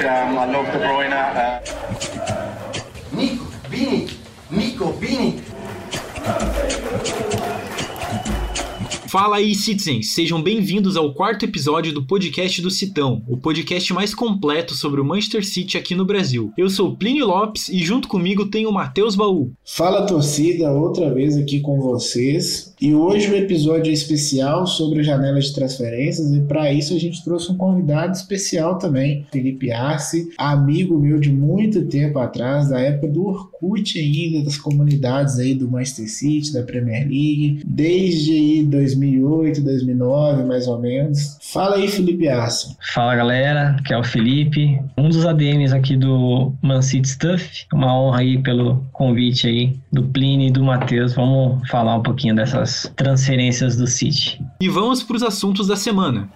Um, I love De Bruyne. Uh... Nico, Vini, Nico, Vini. Fala aí, citizens! Sejam bem-vindos ao quarto episódio do podcast do Citão, o podcast mais completo sobre o Manchester City aqui no Brasil. Eu sou Plínio Lopes e junto comigo tem o Matheus Baú. Fala torcida, outra vez aqui com vocês. E hoje o episódio é especial sobre a janela de transferências e para isso a gente trouxe um convidado especial também, Felipe Arce, amigo meu de muito tempo atrás, da época do Orkut ainda, das comunidades aí do Manchester City, da Premier League, desde aí 2000 2008, 2009, mais ou menos. Fala aí, Felipe Assa. Fala, galera. Que é o Felipe, um dos ADMs aqui do Man City Stuff. Uma honra aí pelo convite aí do Pliny e do Matheus. Vamos falar um pouquinho dessas transferências do City. E vamos para os assuntos da semana.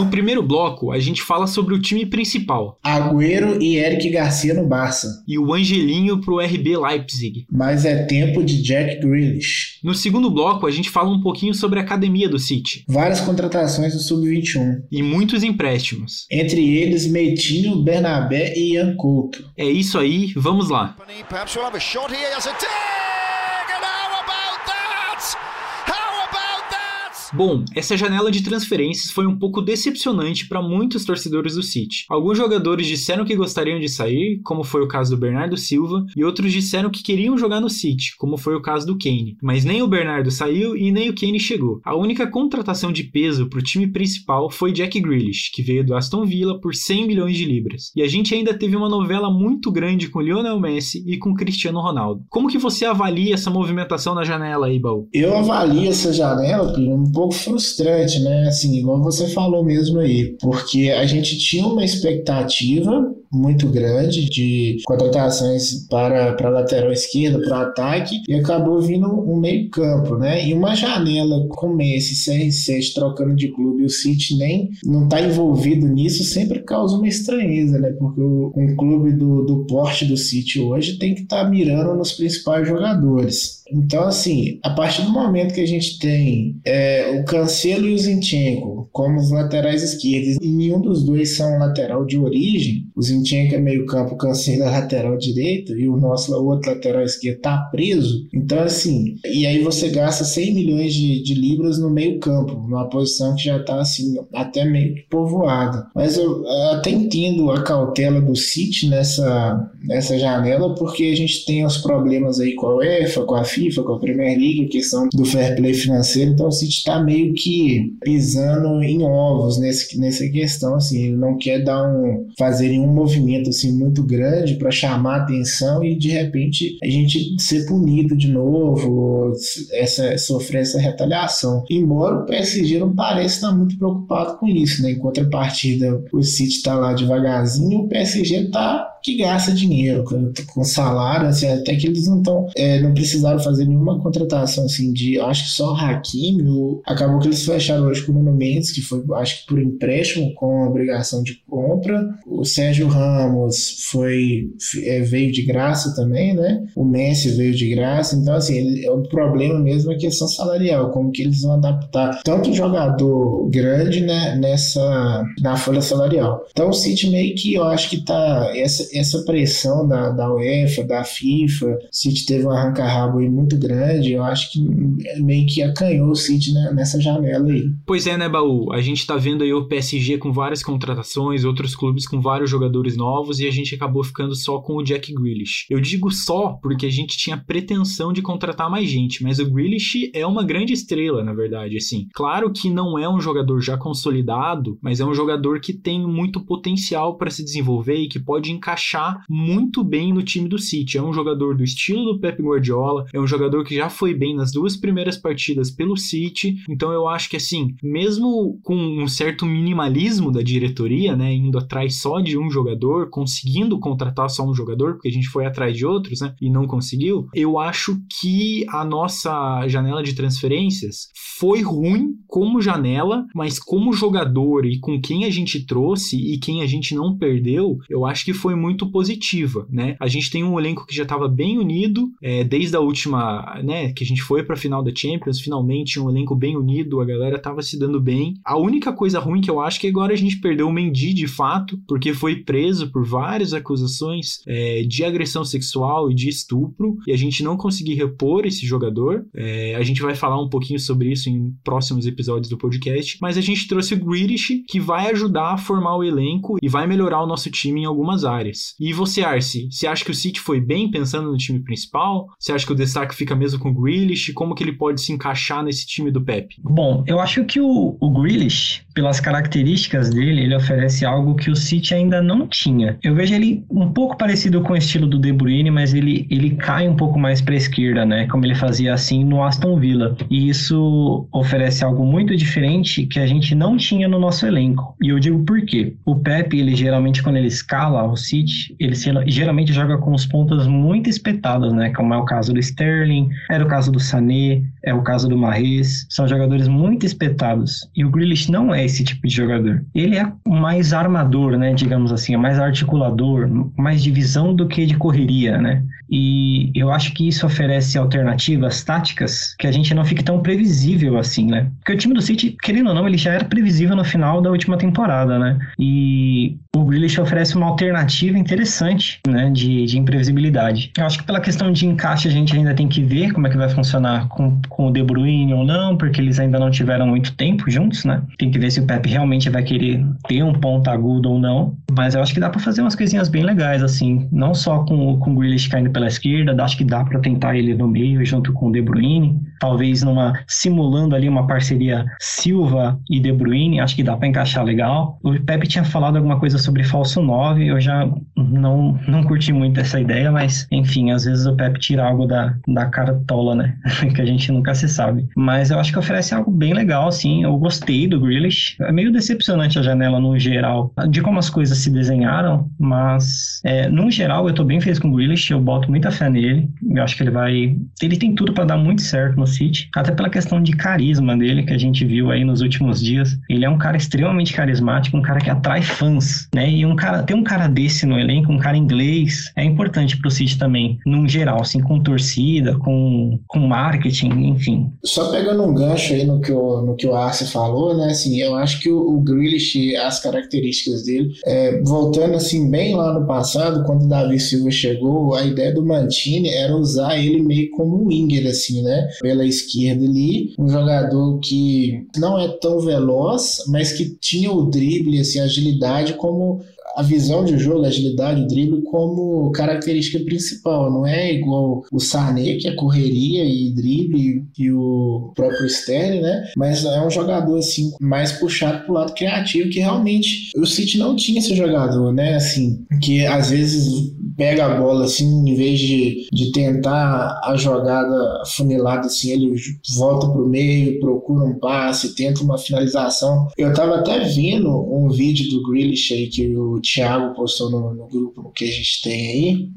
No primeiro bloco, a gente fala sobre o time principal. Agüero e Eric Garcia no Barça. E o Angelinho pro RB Leipzig. Mas é tempo de Jack Grealish. No segundo bloco, a gente fala um pouquinho sobre a academia do City. Várias contratações no Sub-21. E muitos empréstimos. Entre eles, Meitinho, Bernabé e Ian Couto. É isso aí, vamos lá. Bom, essa janela de transferências foi um pouco decepcionante para muitos torcedores do City. Alguns jogadores disseram que gostariam de sair, como foi o caso do Bernardo Silva, e outros disseram que queriam jogar no City, como foi o caso do Kane. Mas nem o Bernardo saiu e nem o Kane chegou. A única contratação de peso para o time principal foi Jack Grealish, que veio do Aston Villa por 100 milhões de libras. E a gente ainda teve uma novela muito grande com Lionel Messi e com Cristiano Ronaldo. Como que você avalia essa movimentação na janela aí, Baú? Eu avalio essa janela, um pouco frustrante, né? Assim, igual você falou mesmo aí, porque a gente tinha uma expectativa muito grande de contratações para, para lateral esquerda, para ataque, e acabou vindo um meio campo, né? E uma janela com Messi, CR7 trocando de clube, o City nem não está envolvido nisso, sempre causa uma estranheza, né? Porque o, um clube do, do porte do City hoje tem que estar tá mirando nos principais jogadores. Então, assim, a partir do momento que a gente tem é, o Cancelo e o Zinchenko como os laterais esquerdos, e nenhum dos dois são lateral de origem, o Zinchenko é meio campo, o Cancelo é lateral direito, e o nosso o outro lateral esquerdo tá preso. Então, assim, e aí você gasta 100 milhões de, de libras no meio campo, numa posição que já tá, assim, até meio que povoada. Mas eu até entendo a cautela do City nessa, nessa janela, porque a gente tem os problemas aí com a UEFA, com a FIFA, FIFA, com a Premier League, a questão do fair play financeiro. Então o City está meio que pisando em ovos nesse, nessa questão. Assim, ele não quer dar um, fazer nenhum movimento assim, muito grande para chamar atenção e de repente a gente ser punido de novo, essa, sofrer essa retaliação. Embora o PSG não pareça estar muito preocupado com isso, né? Em contrapartida, o City está lá devagarzinho, o PSG está que gasta dinheiro com, com salário, assim, até que eles não estão, é, não precisaram fazer nenhuma contratação assim de, acho que só o Hakimi, acabou que eles fecharam hoje com o Nuno Mendes, que foi, acho que por empréstimo com obrigação de compra, o Sérgio Ramos foi, é, veio de graça também, né, o Messi veio de graça, então assim, ele, o problema mesmo é a questão salarial, como que eles vão adaptar tanto jogador grande, né, nessa, na folha salarial. Então o City meio que, eu acho que tá, essa, essa pressão da, da UEFA, da FIFA, o City teve um arranca-rabo muito grande, eu acho que meio que acanhou o City né, nessa janela aí. Pois é, né, Baú? A gente tá vendo aí o PSG com várias contratações, outros clubes com vários jogadores novos e a gente acabou ficando só com o Jack Grealish. Eu digo só porque a gente tinha pretensão de contratar mais gente, mas o Grealish é uma grande estrela, na verdade, assim. Claro que não é um jogador já consolidado, mas é um jogador que tem muito potencial para se desenvolver e que pode encaixar encaixar muito bem no time do City. É um jogador do estilo do Pep Guardiola, é um jogador que já foi bem nas duas primeiras partidas pelo City. Então eu acho que assim, mesmo com um certo minimalismo da diretoria, né, indo atrás só de um jogador, conseguindo contratar só um jogador, porque a gente foi atrás de outros, né, e não conseguiu, eu acho que a nossa janela de transferências foi ruim como janela, mas como jogador e com quem a gente trouxe e quem a gente não perdeu, eu acho que foi muito muito positiva, né? A gente tem um elenco que já estava bem unido é, desde a última, né, que a gente foi para a final da Champions, finalmente um elenco bem unido, a galera tava se dando bem. A única coisa ruim que eu acho é que agora a gente perdeu o Mendy de fato, porque foi preso por várias acusações é, de agressão sexual e de estupro, e a gente não conseguiu repor esse jogador. É, a gente vai falar um pouquinho sobre isso em próximos episódios do podcast, mas a gente trouxe o Grealish, que vai ajudar a formar o elenco e vai melhorar o nosso time em algumas áreas. E você, Arce, você acha que o City foi bem pensando no time principal? Você acha que o destaque fica mesmo com o Grealish? Como que ele pode se encaixar nesse time do Pep? Bom, eu acho que o, o Grealish, pelas características dele, ele oferece algo que o City ainda não tinha. Eu vejo ele um pouco parecido com o estilo do De Bruyne, mas ele, ele cai um pouco mais para a esquerda, né? Como ele fazia assim no Aston Villa. E isso oferece algo muito diferente que a gente não tinha no nosso elenco. E eu digo por quê? O Pep, ele geralmente quando ele escala o City, ele geralmente joga com os pontas muito espetados, né? Como é o caso do Sterling, era o caso do Sané, é o caso do Mahrez. São jogadores muito espetados. E o Grealish não é esse tipo de jogador. Ele é mais armador, né? Digamos assim, é mais articulador, mais de visão do que de correria, né? E eu acho que isso oferece alternativas táticas que a gente não fique tão previsível assim, né? Porque o time do City, querendo ou não, ele já era previsível no final da última temporada, né? E o Grealish oferece uma alternativa interessante, né? De, de imprevisibilidade. Eu acho que pela questão de encaixe a gente ainda tem que ver como é que vai funcionar com, com o De Bruyne ou não, porque eles ainda não tiveram muito tempo juntos, né? Tem que ver se o Pep realmente vai querer ter um ponto agudo ou não. Mas eu acho que dá para fazer umas coisinhas bem legais, assim. Não só com, com o Grealish caindo pela esquerda, acho que dá para tentar ele no meio junto com o De Bruyne, talvez numa simulando ali uma parceria Silva e De Bruyne, acho que dá para encaixar legal. O Pepe tinha falado alguma coisa sobre falso 9, eu já não não curti muito essa ideia, mas enfim, às vezes o Pepe tira algo da, da cara tola, né? que a gente nunca se sabe. Mas eu acho que oferece algo bem legal, assim. Eu gostei do Grealish. É meio decepcionante a janela no geral, de como as coisas se desenharam, mas é, no geral eu tô bem feliz com o Grealish, eu boto muita fé nele. Eu acho que ele vai. Ele tem tudo para dar muito certo no City, até pela questão de carisma dele que a gente viu aí nos últimos dias. Ele é um cara extremamente carismático, um cara que atrai fãs, né? E um cara, ter um cara desse no elenco, um cara inglês, é importante pro City também, num geral, assim, com torcida, com, com marketing, enfim. Só pegando um gancho aí no que o, no que o Arce falou, né? Assim, eu acho que o, o Grealish, as características dele, é, voltando assim bem lá no passado, quando o Davi Silva chegou, a ideia do Mantini era usar ele meio como um winger, assim, né? Pela esquerda ali, um jogador que não é tão veloz, mas que tinha o drible, assim, a agilidade como a visão de jogo, a agilidade, o drible como característica principal. Não é igual o Sané, que é correria e drible, e o próprio Sterling, né? Mas é um jogador, assim, mais puxado pro lado criativo, que realmente o City não tinha esse jogador, né? Assim, que às vezes pega a bola, assim, em vez de, de tentar a jogada funilada, assim, ele volta pro meio, procura um passe, tenta uma finalização. Eu tava até vendo um vídeo do Grealish aí que o Thiago postou no, no grupo que a gente tem aí,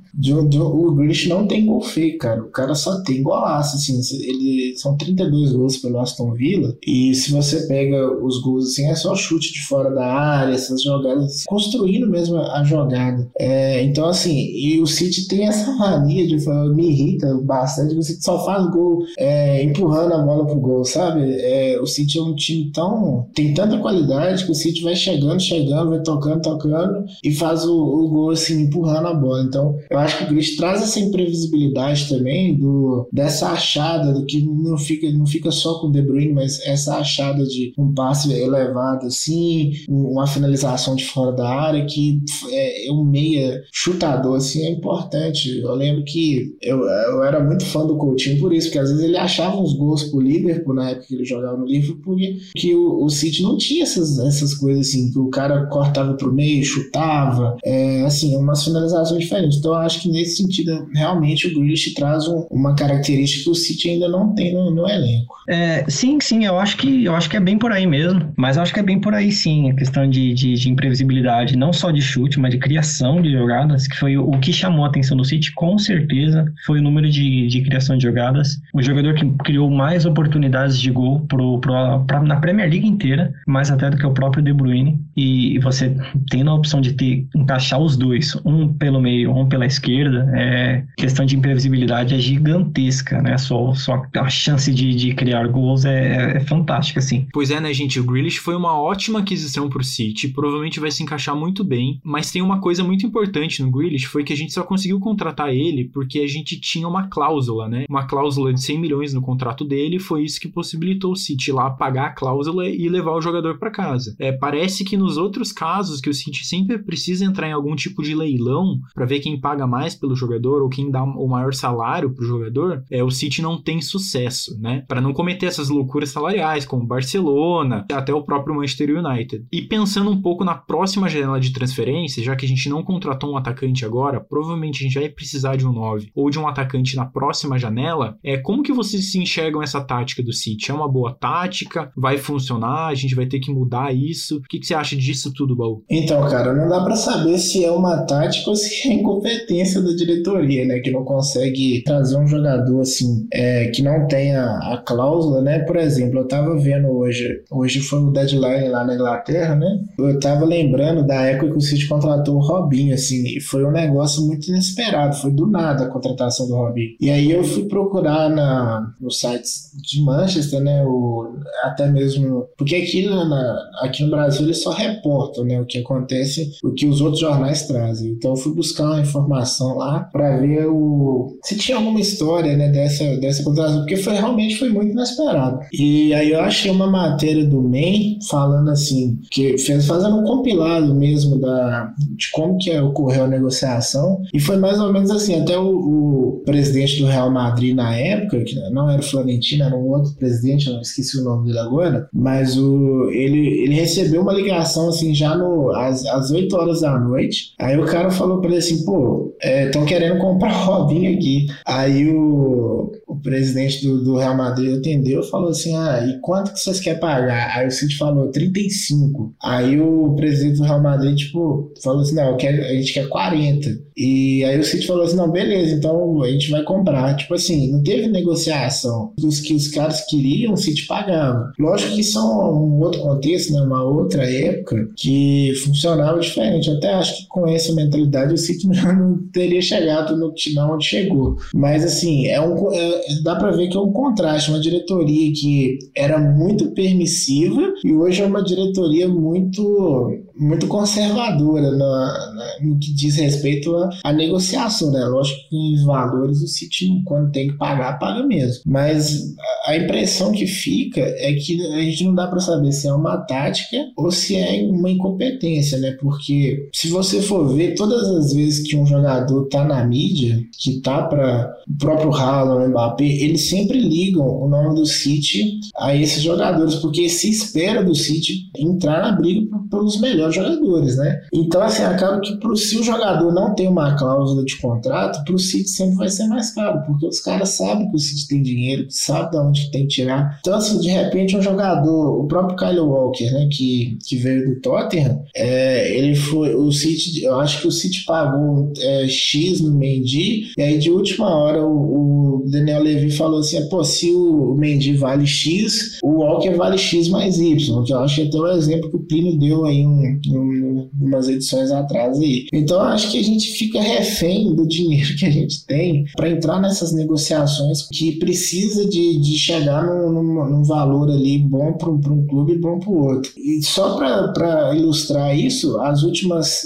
o Grealish não tem gol feio, cara. O cara só tem golaço, assim. Ele, são 32 gols pelo Aston Villa. E se você pega os gols, assim, é só chute de fora da área, essas jogadas, construindo mesmo a jogada. É, então, assim, e o City tem essa mania de me irrita bastante. City só faz gol é, empurrando a bola pro gol, sabe? É, o City é um time tão. tem tanta qualidade que o City vai chegando, chegando, vai tocando, tocando e faz o, o gol, assim, empurrando a bola. Então, eu acho que o Grealish traz essa imprevisibilidade também do, dessa achada do que não fica, não fica só com o De Bruyne, mas essa achada de um passe elevado assim, uma finalização de fora da área que é, é um meia chutador assim é importante. Eu lembro que eu, eu era muito fã do Coutinho por isso, porque às vezes ele achava uns gols pro Liverpool na época que ele jogava no Liverpool, que o, o City não tinha essas, essas coisas assim, que o cara cortava pro meio, chutava, é, assim, umas finalizações diferentes. Então eu acho que nesse sentido, realmente o Grealish traz um, uma característica que o City ainda não tem no, no elenco. É, sim, sim, eu acho que eu acho que é bem por aí mesmo. Mas eu acho que é bem por aí sim, a questão de, de, de imprevisibilidade, não só de chute, mas de criação de jogadas, que foi o que chamou a atenção do City, com certeza, foi o número de, de criação de jogadas. O jogador que criou mais oportunidades de gol pro, pro, pra, na Premier League inteira, mais até do que o próprio De Bruyne. E você tendo a opção de ter, encaixar os dois, um pelo meio, um pela esquerda, é questão de imprevisibilidade é gigantesca, né? Só, só a chance de, de criar gols é, é fantástica, assim. Pois é, né, gente? O Grealish foi uma ótima aquisição pro City, provavelmente vai se encaixar muito bem, mas tem uma coisa muito importante no Grealish, foi que a gente só conseguiu contratar ele porque a gente tinha uma cláusula, né? Uma cláusula de 100 milhões no contrato dele, foi isso que possibilitou o City lá pagar a cláusula e levar o jogador para casa. É, parece que nos outros casos que o City sempre precisa entrar em algum tipo de leilão para ver quem paga mais pelo jogador ou quem dá o maior salário pro jogador, é o City não tem sucesso, né? Para não cometer essas loucuras salariais como Barcelona, até o próprio Manchester United. E pensando um pouco na próxima janela de transferência, já que a gente não contratou um atacante agora, provavelmente a gente vai precisar de um 9 ou de um atacante na próxima janela, é como que vocês se enxergam essa tática do City? É uma boa tática? Vai funcionar? A gente vai ter que mudar isso? O que, que você acha disso tudo, Baú? Então, cara, não dá para saber se é uma tática ou se é incompetência da diretoria, né? Que não consegue trazer um jogador assim, é, que não tenha a cláusula, né? Por exemplo, eu tava vendo hoje, hoje foi o deadline lá na Inglaterra, né? Eu tava lembrando da época que o City contratou o Robinho, assim, e foi um negócio muito inesperado, foi do nada a contratação do Robinho. E aí eu fui procurar na, nos sites de Manchester, né? O, até mesmo. Porque aqui, na, aqui no Brasil eles só reportam, né? O que acontece, o que os outros jornais trazem. Então eu fui buscar uma informação lá para ver o, se tinha alguma história, né? Dessa, dessa contratação, porque foi realmente foi muito inesperado. E aí eu achei uma matéria do MEI falando assim, que fez fazendo um compilado mesmo da, de como que ocorreu a negociação. E foi mais ou menos assim, até o, o presidente do Real Madrid na época, que não era o Florentino, era um outro presidente, não esqueci o nome dele agora, mas o, ele, ele recebeu uma ligação assim já no, às, às 8 horas da noite. Aí o cara falou para ele assim, pô, estão é, querendo comprar o Robinho aqui. Aí o presidente do, do Real Madrid atendeu e falou assim: Ah, e quanto que vocês querem pagar? Aí o City falou 35. Aí o presidente do Real Madrid, tipo, falou assim: Não, quero, a gente quer 40. E aí o City falou assim: Não, beleza, então a gente vai comprar. Tipo assim, não teve negociação. Dos que os caras queriam, o City pagava. Lógico que isso é um outro contexto, né? Uma outra época que funcionava diferente. Eu até acho que com essa mentalidade o City não teria chegado no final onde chegou. Mas assim, é um, é, dá para ver que é um contraste. Uma diretoria que era muito permissiva e hoje é uma diretoria muito muito conservadora no, no que diz respeito à, negociação, né? Lógico que em valores o City, quando tem que pagar, paga mesmo. Mas a impressão que fica é que a gente não dá para saber se é uma tática ou se é uma incompetência, né? Porque se você for ver, todas as vezes que um jogador tá na mídia, que tá para o próprio Haaland, Mbappé, eles sempre ligam o nome do City a esses jogadores, porque se espera do City entrar na briga pelos melhores jogadores, né? Então, assim, acaba que pro, se o jogador não tem uma cláusula de contrato, pro City sempre vai ser mais caro, porque os caras sabem que o City tem dinheiro, sabe de onde tem que tirar. Então, assim, de repente, um jogador, o próprio Kyle Walker, né, que, que veio do Tottenham, é, ele foi, o City, eu acho que o City pagou é, X no Mendy, e aí de última hora o, o Daniel Levy falou assim, pô, se o Mendy vale X, o Walker vale X mais Y, que eu acho que até o exemplo que o Plínio deu aí um, um, umas edições atrás aí. Então eu acho que a gente fica refém do dinheiro que a gente tem para entrar nessas negociações que precisa de, de chegar num, num, num valor ali bom para um clube e bom para o outro. E só para ilustrar isso, as últimas,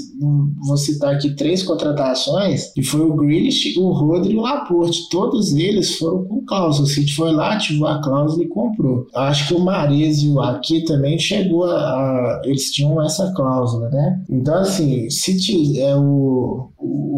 vou citar aqui três contratações, que foi o Grealish, o Rodri e o Laporte. Todos eles foram com cláusula. City foi lá, ativou a cláusula e comprou. Acho que o Marezio aqui também chegou a, a eles tinham essa cláusula, né? Então, assim, se é o,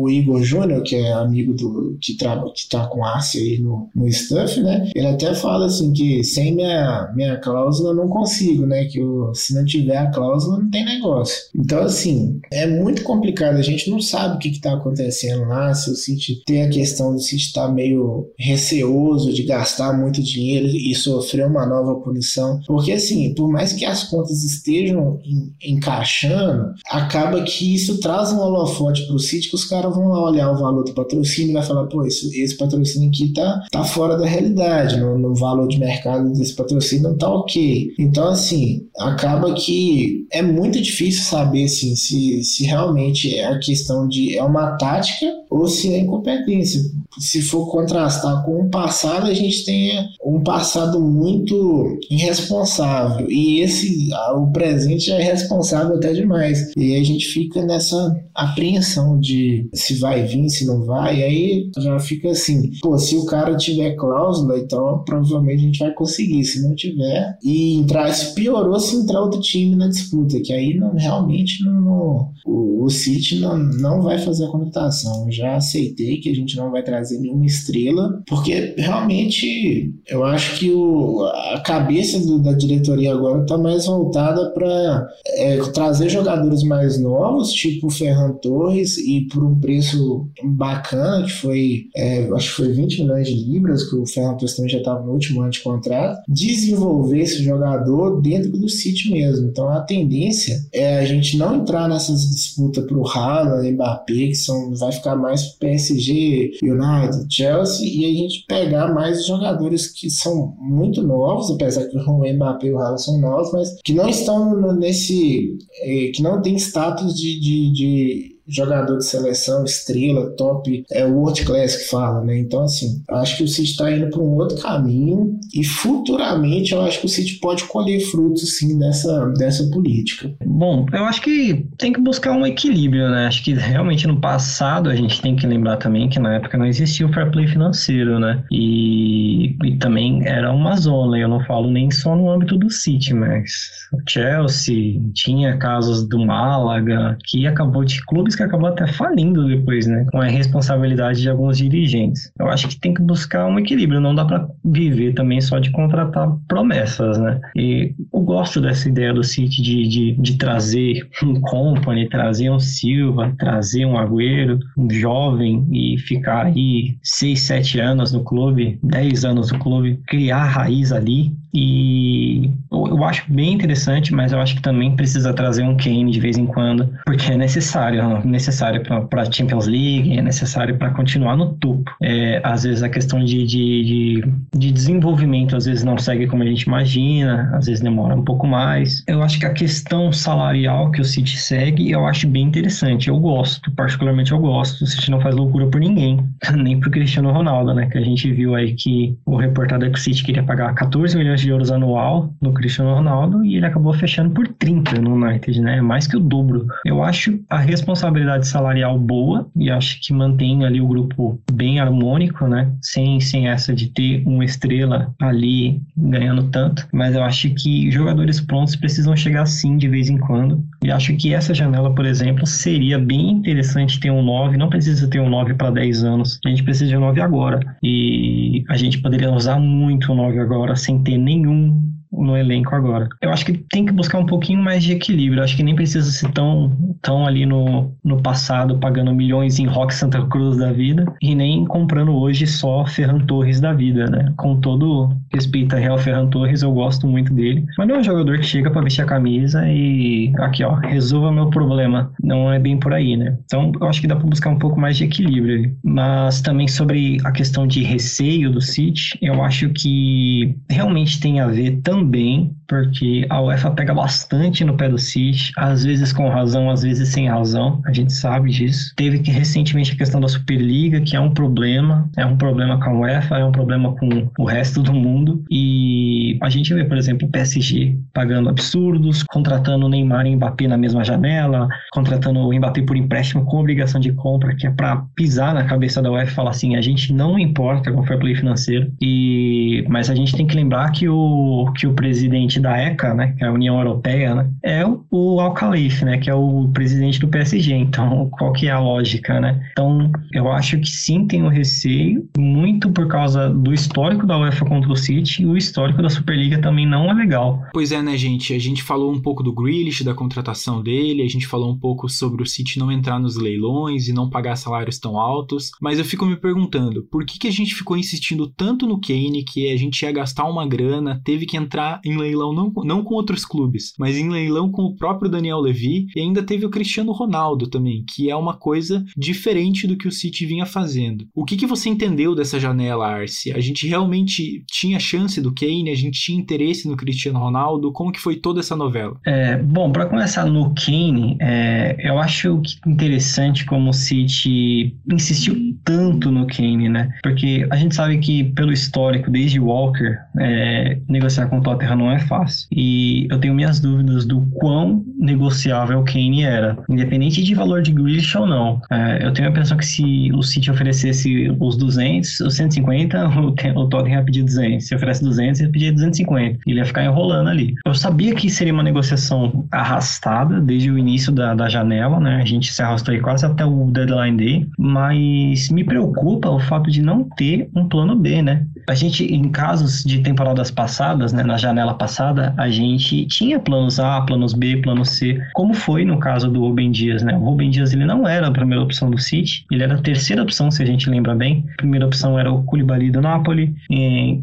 o Igor Júnior, que é amigo do que, tra, que tá com Arce aí no, no Stuff, né? Ele até falo assim que sem minha, minha cláusula eu não consigo, né? Que eu, se não tiver a cláusula não tem negócio. Então, assim, é muito complicado. A gente não sabe o que está acontecendo lá, se o City tem a questão do City estar tá meio receoso de gastar muito dinheiro e sofrer uma nova punição. Porque, assim, por mais que as contas estejam encaixando, acaba que isso traz um holofote para o City que os caras vão lá olhar o valor do patrocínio e vai falar, pô, esse, esse patrocínio aqui tá, tá fora da realidade, no, no valor de mercado desse patrocínio não tá ok. Então, assim, acaba que é muito difícil saber assim, se, se realmente é a questão de é uma tática ou se é incompetência. Se for contrastar com o passado, a gente tem um passado muito irresponsável e esse o presente é responsável até demais. E a gente fica nessa apreensão de se vai vir, se não vai, aí já fica assim, pô, se o cara tiver cláusula, então provavelmente a gente vai conseguir, se não tiver, e entrar, se piorou se entrar outro time na disputa, que aí não, realmente não, o, o City não, não vai fazer a contratação. Já aceitei que a gente não vai trazer nenhuma estrela, porque realmente eu acho que o, a cabeça do, da diretoria agora está mais voltada para é, trazer jogadores mais novos, tipo o Ferran Torres, e por um preço bacana, que foi, é, acho que foi 20 milhões de libras, que o Torres também já estava no último ano de contrato, desenvolver esse jogador dentro do City mesmo. Então a tendência é a gente não entrar nessas disputas para o Haaland, Mbappé, que são, vai ficar mais PSG, United, Chelsea, e a gente pegar mais jogadores que são muito novos, apesar que o Mbappé e o Haaland são novos, mas que não estão nesse. Eh, que não tem status de, de, de jogador de seleção, estrela, top, é o world class que fala, né? Então, assim, acho que o City está indo para um outro caminho e futuramente eu acho que o City pode colher frutos, sim, dessa, dessa política. Bom, eu acho que tem que buscar um equilíbrio, né? Acho que realmente no passado a gente tem que lembrar também que na época não existia o fair play financeiro, né? E, e também era uma zona, eu não falo nem só no âmbito do City, mas o Chelsea tinha casos do Málaga, que acabou de clubes que acabou até falindo depois, né? Com a responsabilidade de alguns dirigentes. Eu acho que tem que buscar um equilíbrio, não dá para viver também só de contratar promessas, né? E eu gosto dessa ideia do City de, de, de trazer um Company, trazer um Silva, trazer um Agüero, um jovem e ficar aí 6, 7 anos no clube, 10 anos no clube, criar raiz ali e eu acho bem interessante, mas eu acho que também precisa trazer um Kane de vez em quando, porque é necessário, é necessário para a Champions League, é necessário para continuar no topo. É, às vezes a questão de, de, de, de, desenvolvimento às vezes não segue como a gente imagina, às vezes demora um pouco mais. Eu acho que a questão salarial que o City segue, eu acho bem interessante. Eu gosto, particularmente eu gosto. O City não faz loucura por ninguém, nem pro Cristiano Ronaldo, né? Que a gente viu aí que o reportado é que o City queria pagar 14 milhões de euros anual no Cristiano Ronaldo e ele acabou fechando por 30 no United, né? Mais que o dobro. Eu acho a responsabilidade salarial boa e acho que mantém ali o grupo bem harmônico, né? Sem, sem essa de ter uma estrela ali ganhando tanto. Mas eu acho que jogadores prontos precisam chegar sim de vez em quando. E acho que essa janela, por exemplo, seria bem interessante ter um 9. Não precisa ter um 9 para 10 anos. A gente precisa de um 9 agora. E a gente poderia usar muito o 9 agora sem ter nenhum no elenco agora. Eu acho que tem que buscar um pouquinho mais de equilíbrio. Eu acho que nem precisa ser tão, tão ali no, no passado pagando milhões em Rock Santa Cruz da vida e nem comprando hoje só Ferran Torres da vida, né? Com todo respeito a Real Ferran Torres, eu gosto muito dele. Mas não é um jogador que chega para vestir a camisa e aqui, ó, resolva meu problema. Não é bem por aí, né? Então, eu acho que dá para buscar um pouco mais de equilíbrio. Mas também sobre a questão de receio do City, eu acho que realmente tem a ver também também, porque a UEFA pega bastante no pé do City, às vezes com razão, às vezes sem razão, a gente sabe disso. Teve que recentemente a questão da Superliga, que é um problema, é um problema com a UEFA, é um problema com o resto do mundo, e a gente vê, por exemplo, o PSG pagando absurdos, contratando Neymar e Mbappé na mesma janela, contratando o Mbappé por empréstimo com obrigação de compra, que é para pisar na cabeça da UEFA e falar assim, a gente não importa com o fair play financeiro, e mas a gente tem que lembrar que o que o presidente presidente da ECA, né, que é a União Europeia, né, é o Al Khalifa, né, que é o presidente do PSG. Então, qual que é a lógica, né? Então, eu acho que sim tem o receio, muito por causa do histórico da UEFA contra o City e o histórico da Superliga também não é legal. Pois é, né, gente? A gente falou um pouco do Grealish, da contratação dele, a gente falou um pouco sobre o City não entrar nos leilões e não pagar salários tão altos, mas eu fico me perguntando, por que, que a gente ficou insistindo tanto no Kane que a gente ia gastar uma grana, teve que entrar em leilão não, não com outros clubes, mas em leilão com o próprio Daniel Levy e ainda teve o Cristiano Ronaldo também, que é uma coisa diferente do que o City vinha fazendo. O que, que você entendeu dessa janela, Arce? A gente realmente tinha chance do Kane, a gente tinha interesse no Cristiano Ronaldo, como que foi toda essa novela? É, bom, para começar no Kane, é, eu acho interessante como o City insistiu tanto no Kane, né? Porque a gente sabe que pelo histórico desde Walker, é, negociar com o Tottenham não é fácil. E eu tenho minhas dúvidas do quão negociável o Kane era, independente de valor de Grealish ou não. É, eu tenho a impressão que se o City oferecesse os 200, os 150, o, o Tottenham ia pedir 200. Se oferece 200, ia pedir 250. Ele ia ficar enrolando ali. Eu sabia que seria uma negociação arrastada desde o início da, da janela, né? A gente se arrastou aí quase até o deadline day, mas me preocupa o fato de não ter um plano B, né? A gente, em casos de temporadas passadas, né, na janela passada, a gente tinha planos A, planos B, plano C, como foi no caso do Rubem Dias, né? O Rubem Dias ele não era a primeira opção do City, ele era a terceira opção, se a gente lembra bem. A primeira opção era o Koulibaly do Napoli,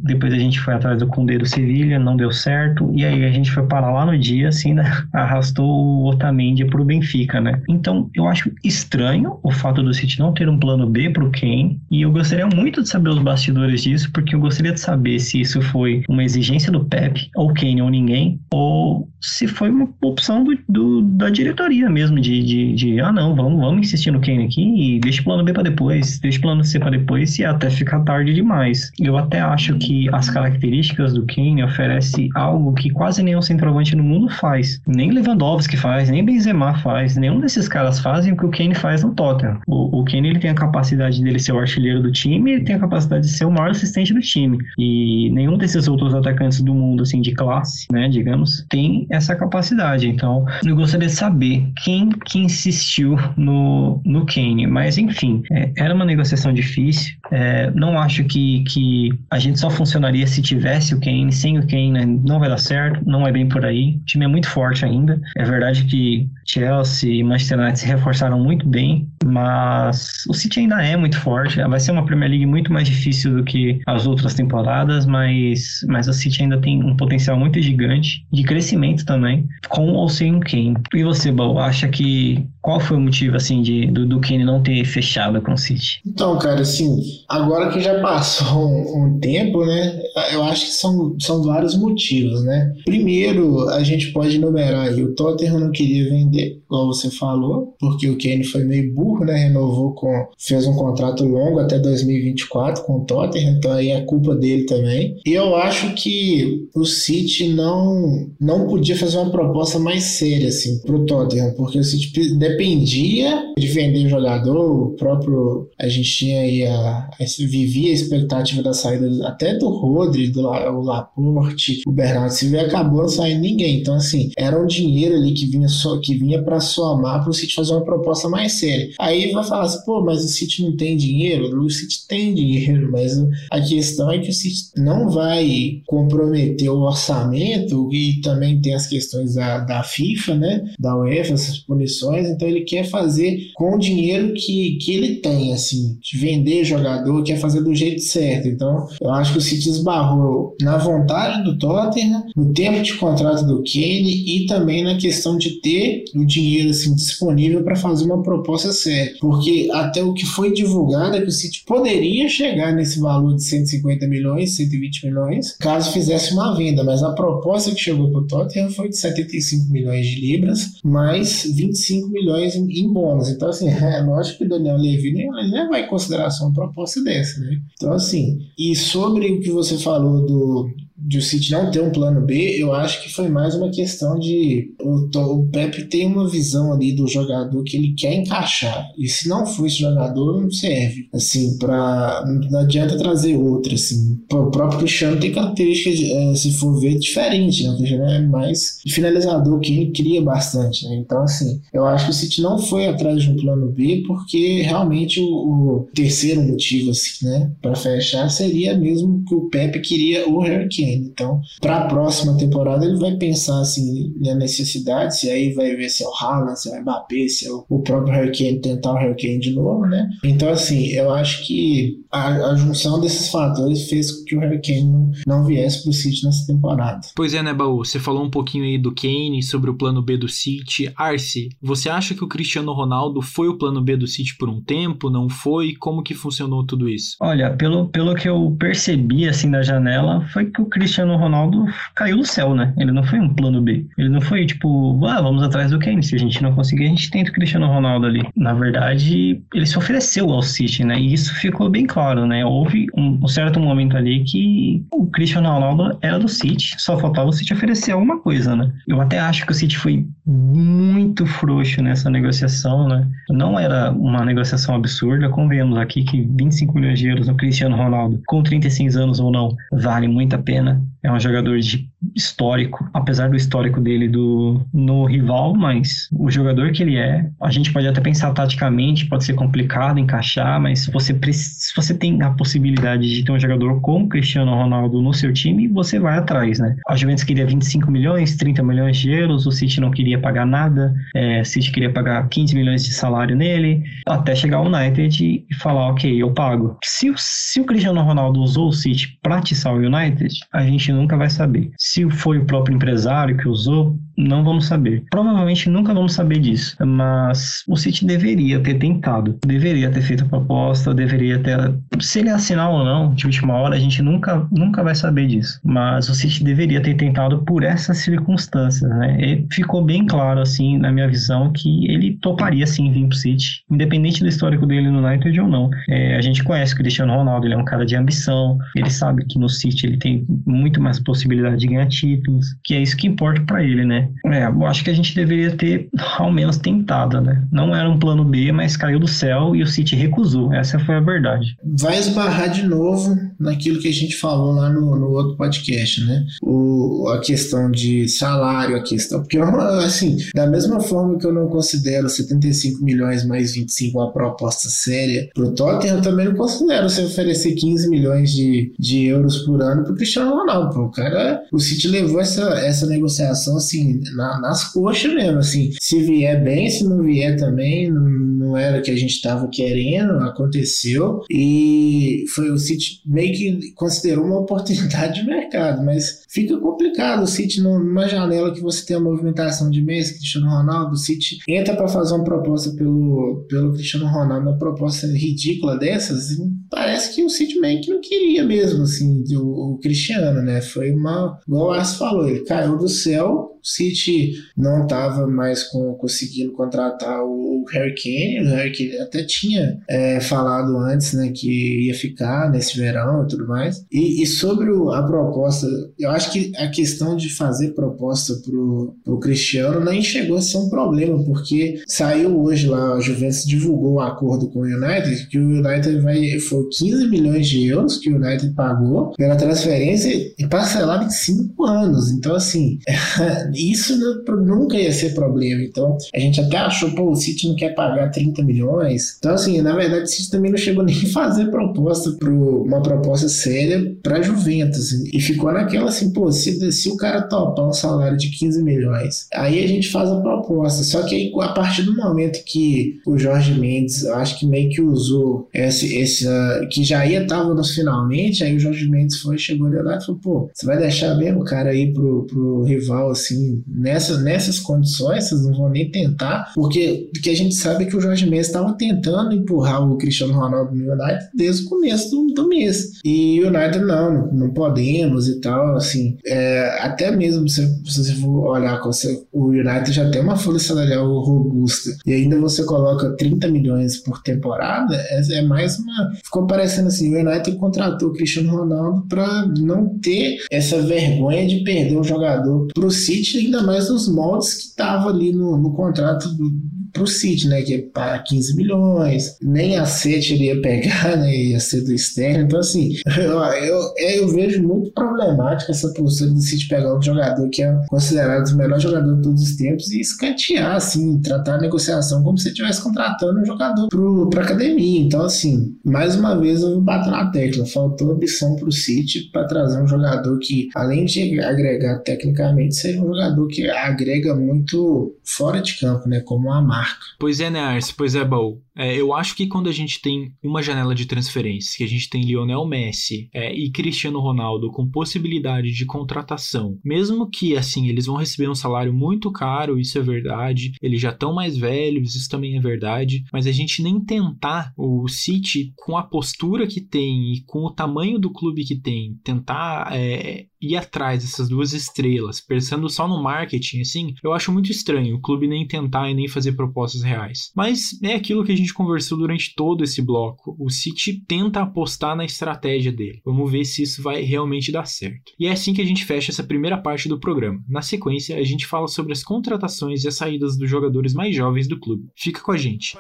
depois a gente foi atrás do Koundé do Sevilha, não deu certo, e aí a gente foi parar lá no dia, assim, né? arrastou o Otamendi para o Benfica, né? Então, eu acho estranho o fato do City não ter um plano B para o Kane, e eu gostaria muito de saber os bastidores disso, porque eu gostaria de saber se isso foi uma exigência do Pep, ou Kane ou ninguém, ou se foi uma opção do, do da diretoria mesmo, de, de, de, ah não, vamos, vamos insistir no Kane aqui e deixa o plano B para depois, deixa o plano C para depois e até ficar tarde demais. Eu até acho que as características do Kane oferece algo que quase nenhum centroavante no mundo faz. Nem Lewandowski faz, nem Benzema faz, nenhum desses caras fazem o que o Kane faz no Tottenham. O, o Kane ele tem a capacidade dele ser o artilheiro do time, ele tem a capacidade de ser o maior assistente do time. E nenhum desses outros atacantes do mundo, assim, de classe, né, digamos, tem essa capacidade. Então, eu gostaria de saber quem que insistiu no, no Kane. Mas, enfim, é, era uma negociação difícil. É, não acho que, que a gente só funcionaria se tivesse o Kane. Sem o Kane, né, não vai dar certo. Não é bem por aí. O time é muito forte ainda. É verdade que Chelsea e Manchester United se reforçaram muito bem, mas o City ainda é muito forte. Vai ser uma Premier League muito mais difícil do que as outras temporadas, mas, mas o City ainda tem um potencial muito gigante de crescimento também, com ou sem o Kane. E você, acha que qual foi o motivo, assim, de, do, do Kane não ter fechado com o City? Então, cara, assim, agora que já passou um, um, tempo, né, eu acho que são, são vários motivos, né. Primeiro, a gente pode enumerar aí, o Tottenham não queria vender, igual você falou, porque o Kane foi meio burro, né, renovou com, fez um contrato longo até 2024 com o Tottenham, então aí é culpa dele também. E eu acho que o City não, não podia fazer uma proposta mais séria, assim, pro Tottenham, porque o City dependia de vender jogador, o próprio. A gente tinha aí a, a vivia a expectativa da saída até do Rodri, do o Laporte, o Bernardo Silva, e acabou não saindo ninguém. Então, assim, era um dinheiro ali que vinha, so, que vinha para somar para o City fazer uma proposta mais séria. Aí vai falar assim, pô, mas o City não tem dinheiro? O City tem dinheiro, mas a questão é que o City não vai comprometer o orçamento e também tem as questões da, da FIFA, né? Da UEFA, essas punições. Então, então ele quer fazer com o dinheiro que, que ele tem, assim, de vender jogador, quer fazer do jeito certo. Então eu acho que o City esbarrou na vontade do Tottenham, no tempo de contrato do Kane e também na questão de ter o dinheiro assim, disponível para fazer uma proposta séria. Porque até o que foi divulgado é que o City poderia chegar nesse valor de 150 milhões, 120 milhões, caso fizesse uma venda, mas a proposta que chegou para o Tottenham foi de 75 milhões de libras, mais 25 milhões milhões em, em bônus. Então, assim, é lógico que Daniel Levy nem, levar em consideração uma proposta dessa, né? Então, assim, e sobre o que você falou do, de o City não ter um plano B, eu acho que foi mais uma questão de o, o Pepe tem uma visão ali do jogador que ele quer encaixar. E se não for esse jogador, não serve. Assim, para não adianta trazer outro, assim. O próprio Cristiano tem características, é, se for ver, diferente, né? O Cristiano é mais finalizador, que ele cria bastante, né? Então, assim, eu acho que o City não foi atrás de um plano B, porque realmente o, o terceiro motivo, assim, né, para fechar seria mesmo que o Pepe queria o Harry Kane. Então, para a próxima temporada, ele vai pensar, assim, na necessidade, se aí vai ver se é o Haaland, se é o Mbappé, se é o próprio Harry Kane, tentar o Harry Kane de novo, né? Então, assim, eu acho que a, a junção desses fatores fez com que o Harry Kane não, não viesse pro City nessa temporada. Pois é, né, Baú? Você falou um pouquinho aí do Kane, sobre o plano B do City. Arce, você acha que o Cristiano Ronaldo foi o plano B do City por um tempo? Não foi? Como que funcionou tudo isso? Olha, pelo, pelo que eu percebi, assim, da janela, foi que o Cristiano Ronaldo caiu do céu, né? Ele não foi um plano B. Ele não foi, tipo, ah, vamos atrás do Kane. Se a gente não conseguir, a gente tenta o Cristiano Ronaldo ali. Na verdade, ele se ofereceu ao City, né? E isso ficou bem claro, né? Houve um, um certo momento ali que o Cristiano Ronaldo era do City, só faltava o City oferecer alguma coisa, né? Eu até acho que o City foi muito frouxo nessa negociação, né? Não era uma negociação absurda, convenhamos aqui que 25 milhões de euros no Cristiano Ronaldo, com 36 anos ou não, vale muito a pena. né? É um jogador de histórico, apesar do histórico dele do, no rival, mas o jogador que ele é, a gente pode até pensar taticamente, pode ser complicado encaixar, mas se você, se você tem a possibilidade de ter um jogador como Cristiano Ronaldo no seu time, você vai atrás, né? A Juventus queria 25 milhões, 30 milhões de euros, o City não queria pagar nada, é, o City queria pagar 15 milhões de salário nele, até chegar ao United e falar, ok, eu pago. Se, se o Cristiano Ronaldo usou o City para atiçar o United, a gente nunca vai saber. Se foi o próprio empresário que usou, não vamos saber. Provavelmente nunca vamos saber disso, mas o City deveria ter tentado, deveria ter feito a proposta, deveria ter. Se ele assinar ou não, de última hora, a gente nunca, nunca vai saber disso. Mas o City deveria ter tentado por essas circunstâncias, né? E ficou bem claro, assim, na minha visão, que ele toparia sim vir pro City, independente do histórico dele no United ou não. É, a gente conhece o Cristiano Ronaldo, ele é um cara de ambição, ele sabe que no City ele tem muito mais possibilidade de ganhar títulos, que é isso que importa para ele, né? É, eu acho que a gente deveria ter ao menos tentado, né? Não era um plano B, mas caiu do céu e o City recusou. Essa foi a verdade. Vai esbarrar de novo naquilo que a gente falou lá no, no outro podcast, né? O, a questão de salário, a questão. Porque, assim, da mesma forma que eu não considero 75 milhões mais 25 uma proposta séria pro Tottenham, eu também não considero você oferecer 15 milhões de, de euros por ano pro Cristiano Ronaldo. Pô. O cara, o City levou essa, essa negociação, assim, na, nas coxas mesmo, assim. Se vier bem, se não vier também, não, não era o que a gente estava querendo, aconteceu. E foi o City meio que considerou uma oportunidade de mercado, mas fica complicado o City numa janela que você tem a movimentação de mês, Cristiano Ronaldo, o City entra para fazer uma proposta pelo, pelo Cristiano Ronaldo, uma proposta ridícula dessas, assim, parece que o City meio que não queria mesmo, assim, o, o Cristiano, né? Foi uma, igual o Ars falou, ele caiu do céu City não estava mais com, conseguindo contratar o Harry Kane. O Harry Kane até tinha é, falado antes né, que ia ficar nesse verão e tudo mais. E, e, sobre o, a proposta, eu acho que a questão de fazer proposta pro, pro Cristiano nem chegou a ser um problema, porque saiu hoje lá, a Juventus divulgou o um acordo com o United, que o United vai. Foi 15 milhões de euros que o United pagou pela transferência e parcelado em 5 anos. Então, assim, isso nunca ia ser problema. Então, a gente até achou, pô, o City não quer pagar 30 milhões. Então, assim, na verdade, o City também não chegou nem a fazer proposta pro, uma proposta séria para Juventus. E ficou naquela assim, pô, se, se o cara topar um salário de 15 milhões, aí a gente faz a proposta. Só que aí, a partir do momento que o Jorge Mendes, acho que meio que usou esse, esse uh, que já ia tava nos finalmente, aí o Jorge Mendes foi, chegou lá e falou, pô, você vai deixar mesmo o cara aí pro, pro rival, assim, assim, nessa, nessas condições, vocês não vão nem tentar, porque, porque a gente sabe que o Jorge Mendes estava tentando empurrar o Cristiano Ronaldo no United desde o começo do, do mês. E o United não, não, podemos e tal, assim, é, até mesmo se, se você for olhar, você, o United já tem uma folha salarial robusta e ainda você coloca 30 milhões por temporada, é, é mais uma. Ficou parecendo assim: o United contratou o Cristiano Ronaldo para não ter essa vergonha de perder um jogador pro City, ainda mais nos moldes que estava ali no, no contrato do, pro City, né? Que é para 15 milhões, nem a City iria pegar, né? Ia ser do externo. Então, assim, eu, eu, eu vejo muito problemática essa postura do City pegar um jogador que é considerado o melhor jogador de todos os tempos e escantear, assim, tratar a negociação como se estivesse contratando um jogador pro, pra academia. Então, assim, mais uma vez eu bato na tecla. Faltou ambição pro City para trazer um jogador que, além de agregar tecnicamente, seja um jogador que agrega muito fora de campo, né? Como a marca marca. Pois é, né, Arce? Pois é, Baú. É, eu acho que quando a gente tem uma janela de transferências, que a gente tem Lionel Messi é, e Cristiano Ronaldo com possibilidade de contratação, mesmo que assim eles vão receber um salário muito caro, isso é verdade, eles já estão mais velhos, isso também é verdade, mas a gente nem tentar o City com a postura que tem e com o tamanho do clube que tem, tentar é, ir atrás dessas duas estrelas, pensando só no marketing, assim, eu acho muito estranho o clube nem tentar e nem fazer propostas reais. Mas é aquilo que a gente conversou durante todo esse bloco. O City tenta apostar na estratégia dele. Vamos ver se isso vai realmente dar certo. E é assim que a gente fecha essa primeira parte do programa. Na sequência, a gente fala sobre as contratações e as saídas dos jogadores mais jovens do clube. Fica com a gente.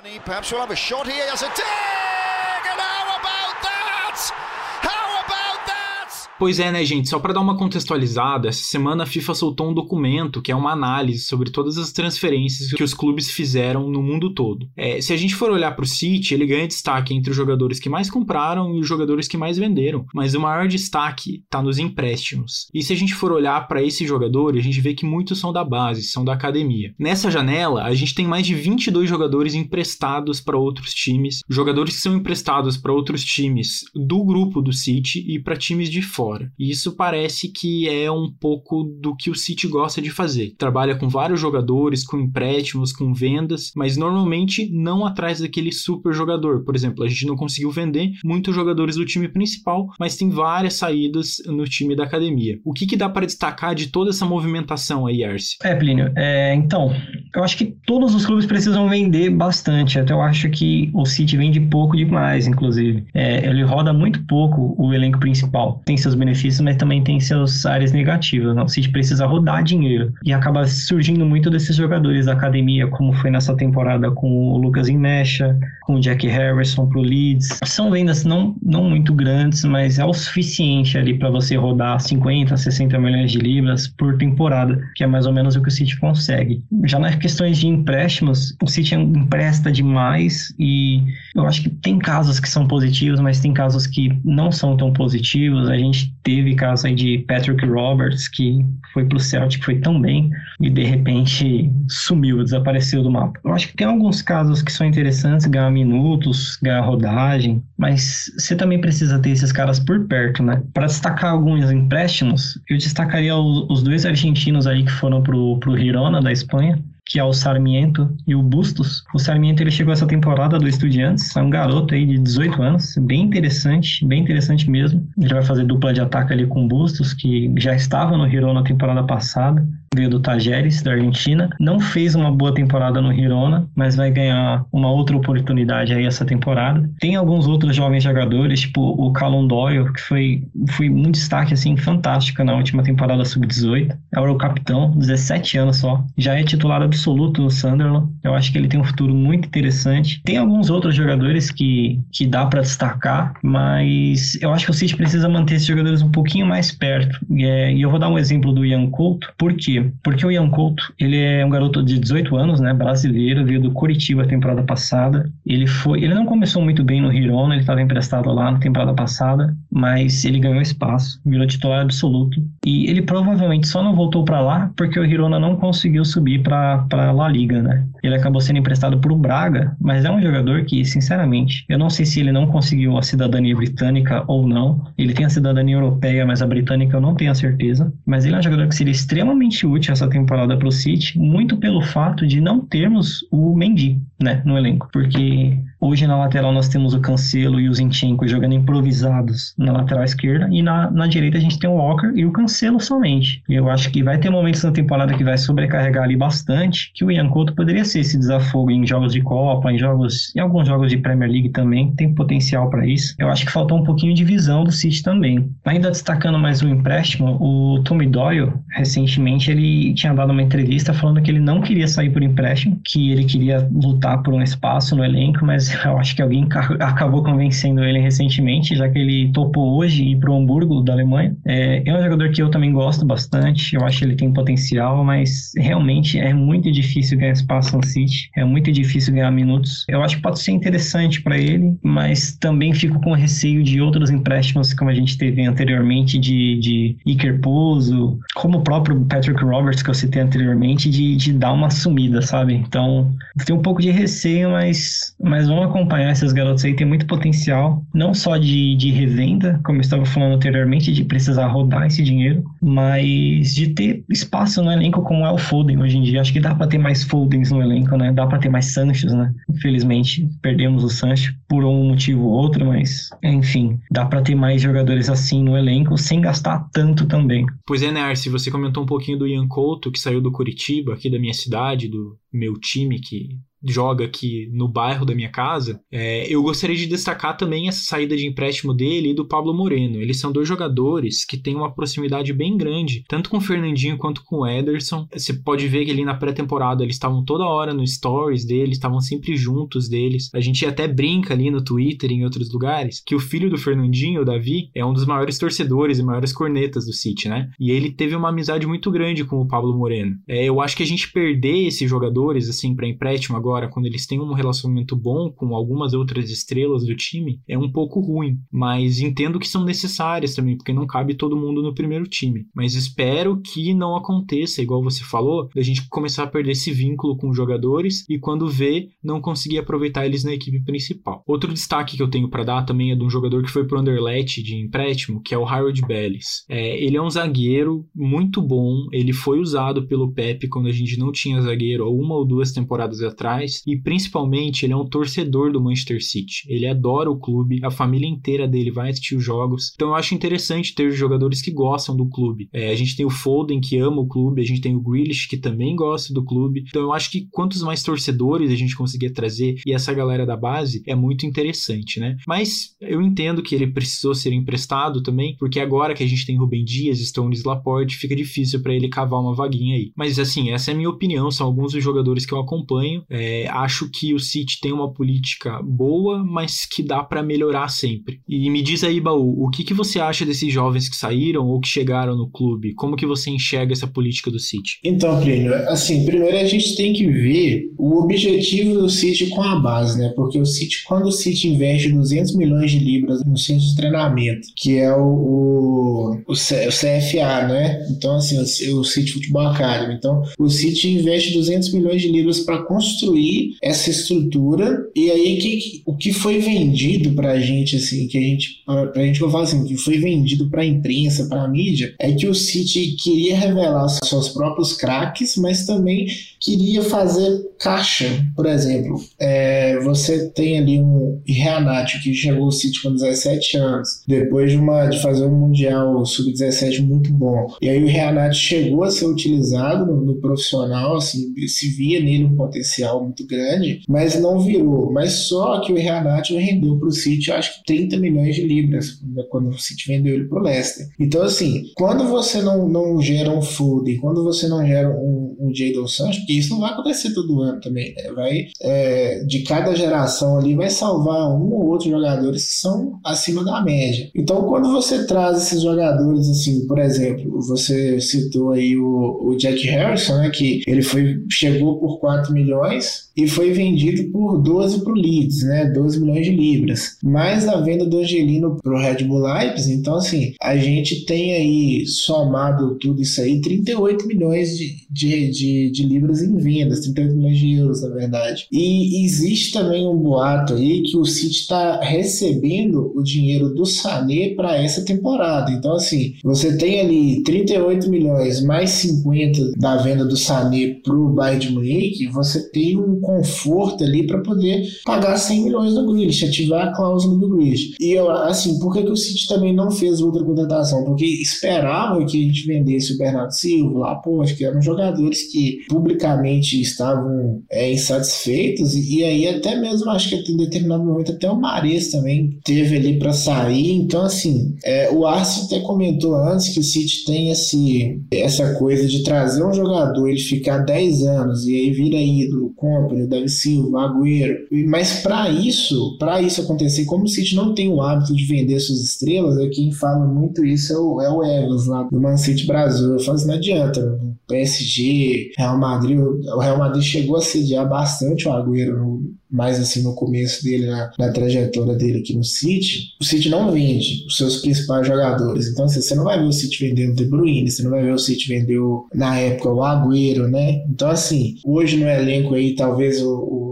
Pois é, né, gente? Só para dar uma contextualizada, essa semana a FIFA soltou um documento que é uma análise sobre todas as transferências que os clubes fizeram no mundo todo. É, se a gente for olhar para o City, ele ganha destaque entre os jogadores que mais compraram e os jogadores que mais venderam, mas o maior destaque está nos empréstimos. E se a gente for olhar para esse jogador, a gente vê que muitos são da base, são da academia. Nessa janela, a gente tem mais de 22 jogadores emprestados para outros times, jogadores que são emprestados para outros times do grupo do City e para times de fora fora. E isso parece que é um pouco do que o City gosta de fazer. Trabalha com vários jogadores, com empréstimos, com vendas, mas normalmente não atrás daquele super jogador. Por exemplo, a gente não conseguiu vender muitos jogadores do time principal, mas tem várias saídas no time da academia. O que, que dá para destacar de toda essa movimentação aí, Arce? É, Plínio, é, então, eu acho que todos os clubes precisam vender bastante. Até eu acho que o City vende pouco demais, inclusive. É, ele roda muito pouco o elenco principal. Tem seus benefícios, mas também tem suas áreas negativas. Né? O City precisa rodar dinheiro e acaba surgindo muito desses jogadores da academia, como foi nessa temporada com o Lucas Inmecha, com o Jack Harrison para o Leeds. São vendas não, não muito grandes, mas é o suficiente ali para você rodar 50, 60 milhões de libras por temporada, que é mais ou menos o que o City consegue. Já nas questões de empréstimos, o City empresta demais e eu acho que tem casos que são positivos, mas tem casos que não são tão positivos. A gente teve caso aí de Patrick Roberts, que foi pro Celtic, foi tão bem, e de repente sumiu, desapareceu do mapa. Eu acho que tem alguns casos que são interessantes, ganhar minutos, ganhar rodagem, mas você também precisa ter esses caras por perto, né? Para destacar alguns empréstimos, eu destacaria os, os dois argentinos aí que foram pro, pro Girona, da Espanha, que é o Sarmiento e o Bustos. O Sarmiento ele chegou essa temporada do Estudiantes, é um garoto aí de 18 anos, bem interessante, bem interessante mesmo. Ele vai fazer dupla de ataque ali com o Bustos, que já estava no Hero na temporada passada veio do Tajeres, da Argentina. Não fez uma boa temporada no Girona, mas vai ganhar uma outra oportunidade aí essa temporada. Tem alguns outros jovens jogadores, tipo o Callum Doyle, que foi, foi um destaque assim fantástico na última temporada sub-18. É o capitão, 17 anos só. Já é titular absoluto no Sunderland. Eu acho que ele tem um futuro muito interessante. Tem alguns outros jogadores que, que dá para destacar, mas eu acho que o City precisa manter esses jogadores um pouquinho mais perto. E, é, e eu vou dar um exemplo do Ian Couto, porque porque o Ian Couto, ele é um garoto de 18 anos, né, brasileiro, veio do Curitiba a temporada passada. Ele foi, ele não começou muito bem no Hirona, ele estava emprestado lá na temporada passada, mas ele ganhou espaço, virou titular absoluto E ele provavelmente só não voltou para lá porque o Hirona não conseguiu subir para La Liga, né? Ele acabou sendo emprestado para o Braga, mas é um jogador que, sinceramente, eu não sei se ele não conseguiu a cidadania britânica ou não. Ele tem a cidadania europeia, mas a britânica eu não tenho a certeza. Mas ele é um jogador que seria extremamente útil essa temporada para o City, muito pelo fato de não termos o Mendy, né, no elenco, porque Hoje na lateral nós temos o Cancelo e o Zinchenko jogando improvisados na lateral esquerda e na, na direita a gente tem o Walker e o Cancelo somente. Eu acho que vai ter momentos na temporada que vai sobrecarregar ali bastante, que o Ian Couto poderia ser esse desafogo em jogos de Copa, em jogos, em alguns jogos de Premier League também, tem potencial para isso. Eu acho que faltou um pouquinho de visão do City também. Ainda destacando mais um empréstimo, o Tommy Doyle, recentemente ele tinha dado uma entrevista falando que ele não queria sair por empréstimo, que ele queria lutar por um espaço no elenco, mas eu acho que alguém acabou convencendo ele recentemente, já que ele topou hoje ir para o Hamburgo, da Alemanha. É, é um jogador que eu também gosto bastante, eu acho que ele tem potencial, mas realmente é muito difícil ganhar espaço no City, é muito difícil ganhar minutos. Eu acho que pode ser interessante para ele, mas também fico com receio de outros empréstimos, como a gente teve anteriormente, de, de Iker Pozo, como o próprio Patrick Roberts, que eu citei anteriormente, de, de dar uma sumida, sabe? Então, tem um pouco de receio, mas, mas vamos acompanhar esses garotos aí, tem muito potencial, não só de, de revenda, como eu estava falando anteriormente, de precisar rodar esse dinheiro, mas de ter espaço no elenco como é o Foden hoje em dia. Acho que dá para ter mais Fodens no elenco, né? Dá para ter mais Sanchos, né? Infelizmente, perdemos o Sancho por um motivo ou outro, mas enfim, dá para ter mais jogadores assim no elenco sem gastar tanto também. Pois é, Nercy, você comentou um pouquinho do Ian Couto, que saiu do Curitiba, aqui da minha cidade, do meu time que joga aqui no bairro da minha casa, é, eu gostaria de destacar também essa saída de empréstimo dele e do Pablo Moreno. Eles são dois jogadores que têm uma proximidade bem grande, tanto com o Fernandinho quanto com o Ederson. Você pode ver que ali na pré-temporada eles estavam toda hora no stories deles, estavam sempre juntos deles. A gente até brinca ali no Twitter e em outros lugares que o filho do Fernandinho, o Davi, é um dos maiores torcedores e maiores cornetas do City, né? E ele teve uma amizade muito grande com o Pablo Moreno. É, eu acho que a gente perder esses jogadores assim para empréstimo agora agora, quando eles têm um relacionamento bom com algumas outras estrelas do time, é um pouco ruim. Mas entendo que são necessárias também, porque não cabe todo mundo no primeiro time. Mas espero que não aconteça, igual você falou, da gente começar a perder esse vínculo com os jogadores e quando vê, não conseguir aproveitar eles na equipe principal. Outro destaque que eu tenho para dar também é de um jogador que foi pro Underlet de empréstimo, que é o Harold Bellis. É, ele é um zagueiro muito bom, ele foi usado pelo Pepe quando a gente não tinha zagueiro uma ou duas temporadas atrás e principalmente ele é um torcedor do Manchester City. Ele adora o clube, a família inteira dele vai assistir os jogos. Então eu acho interessante ter jogadores que gostam do clube. É, a gente tem o Foden que ama o clube, a gente tem o Grealish que também gosta do clube. Então eu acho que quantos mais torcedores a gente conseguir trazer e essa galera da base é muito interessante, né? Mas eu entendo que ele precisou ser emprestado também, porque agora que a gente tem Rubem Dias, Stones Laporte, fica difícil para ele cavar uma vaguinha aí. Mas assim, essa é a minha opinião, são alguns dos jogadores que eu acompanho. É, é, acho que o City tem uma política boa, mas que dá para melhorar sempre. E me diz aí, Baú, o que, que você acha desses jovens que saíram ou que chegaram no clube? Como que você enxerga essa política do City? Então, Plínio, assim, primeiro a gente tem que ver o objetivo do City com a base, né? Porque o City, quando o City investe 200 milhões de libras no centro de treinamento, que é o, o, o, CFA, né? Então, assim, o, o City Futebol Academy. Então, o City investe 200 milhões de libras para construir construir essa estrutura. E aí, que, o que foi vendido pra gente, assim, que a gente, pra, pra gente eu falo assim, que foi vendido pra imprensa, pra mídia, é que o City queria revelar seus próprios craques, mas também queria fazer caixa. Por exemplo, é, você tem ali um Renato que chegou ao City com 17 anos, depois de, uma, de fazer um Mundial Sub-17 muito bom. E aí o Renato chegou a ser utilizado no, no profissional, assim, se via nele um potencial muito grande, mas não virou. Mas só que o Renato rendeu para o City, acho que 30 milhões de libras, quando o City vendeu ele para o Leicester. Então, assim, quando você não, não gera um Foden, quando você não gera um, um Jadon Sancho, porque isso não vai acontecer todo ano também, né? Vai, é, de cada geração ali, vai salvar um ou outro jogadores que são acima da média. Então, quando você traz esses jogadores, assim, por exemplo, você citou aí o, o Jack Harrison, né? Que ele foi, chegou por 4 milhões, E foi vendido por 12 para o Leeds, né? 12 milhões de libras. Mais a venda do Angelino para o Red Bull Leipzig. Então, assim, a gente tem aí, somado tudo isso aí, 38 milhões de, de, de, de libras em vendas, 38 milhões de euros, na verdade. E existe também um boato aí que o City está recebendo o dinheiro do Sané para essa temporada. Então, assim, você tem ali 38 milhões mais 50 da venda do Sané para o Bayern de Munique, você tem um conforto ali para poder pagar 100 milhões do Grealish, ativar a cláusula do Grealish. E eu, assim, por que, que o City também não fez outra contratação? Porque esperava que a gente vendesse o Bernardo Silva lá, acho que eram jogadores que publicamente estavam é, insatisfeitos, e, e, aí até mesmo acho que em determinado momento até o Mares também teve ali para sair. Então, assim, é, o Arce até comentou antes que o City tem esse, essa coisa de trazer um jogador, ele ficar 10 anos e aí vira ídolo, Company, Davi Silva, Agüero. Mas para isso, para isso acontecer, como o City não tem o hábito de vender suas estrelas, é quem fala muito isso é o, é o Evans lá do Man City Brasil. Eu falo assim, não adianta. PSG, Real Madrid, o Real Madrid chegou a sediar bastante o Agüero mais assim no começo dele, na, na, trajetória dele aqui no City, o City não vende os seus principais jogadores. Então, assim, você não vai ver o City vendendo De Bruyne, você não vai ver o City vender, na época, o Agüero, né? Então, assim, hoje no elenco aí, talvez o, o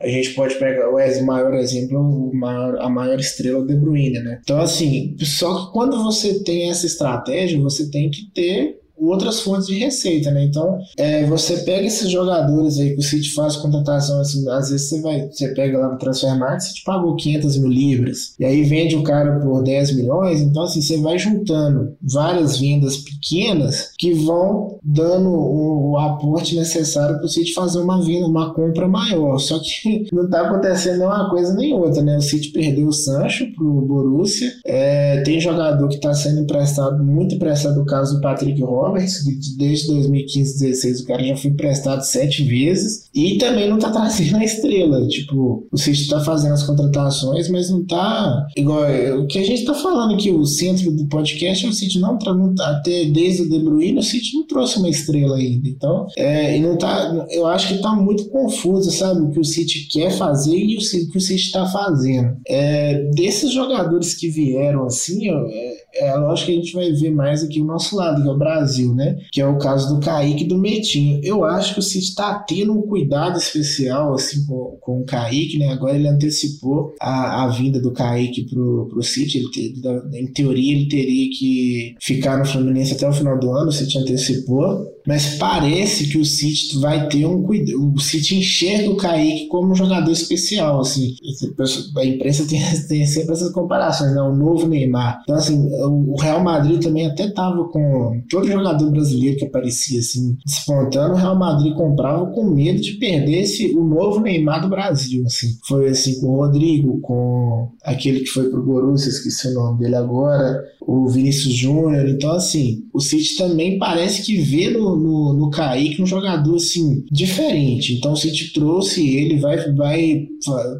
a gente pode pegar o maior exemplo, maior, a maior estrela De Bruyne, né? Então, assim, só que quando você tem essa estratégia, você tem que ter outras fontes de receita, né? Então, é, você pega esses jogadores aí que o City faz contratação, assim, às vezes você vai, você pega lá no Transfermarkt, você te pagou 500 mil libras, e aí vende o cara por 10 milhões, então assim, você vai juntando várias vendas pequenas que vão dando o, o aporte necessário para o City fazer uma venda, uma compra maior, só que não está acontecendo uma coisa nem outra, né? O City perdeu o Sancho pro Borussia, é, tem jogador que está sendo emprestado, muito emprestado, o caso do Patrick Roy, Desde 2015, 2016, o cara já foi emprestado sete vezes e também não tá trazendo a estrela. Tipo, o City tá fazendo as contratações, mas não tá igual o que a gente tá falando aqui, o centro do podcast é o City não, não tá, até desde o De Bruyne, o City não trouxe uma estrela ainda. Então, é, e não tá, eu acho que tá muito confuso, sabe, o que o City quer fazer e o que o City tá fazendo. É, desses jogadores que vieram assim, é, é lógico que a gente vai ver mais aqui o nosso lado, que é o Brasil, né? Que é o caso do Kaique e do Metinho. Eu acho que o City está tendo um cuidado especial assim com, com o Kaique, né? Agora ele antecipou a, a vinda do Kaique pro, pro City. Ele, em teoria, ele teria que ficar no Fluminense até o final do ano, o City antecipou. Mas parece que o City vai ter um cuidado. O City enxerga o Kaique como um jogador especial, assim. A imprensa tem, tem sempre essas comparações, né? O novo Neymar. Então, assim, o Real Madrid também até tava com todo jogador brasileiro que aparecia assim despontando, o Real Madrid comprava com medo de perder esse, o novo Neymar do Brasil, assim. Foi assim com o Rodrigo, com aquele que foi pro Borussia, esqueci o nome dele agora, o Vinícius Júnior. Então, assim, o City também parece que vê no, no, no Kaique um jogador, assim, diferente. Então, o City trouxe ele, vai, vai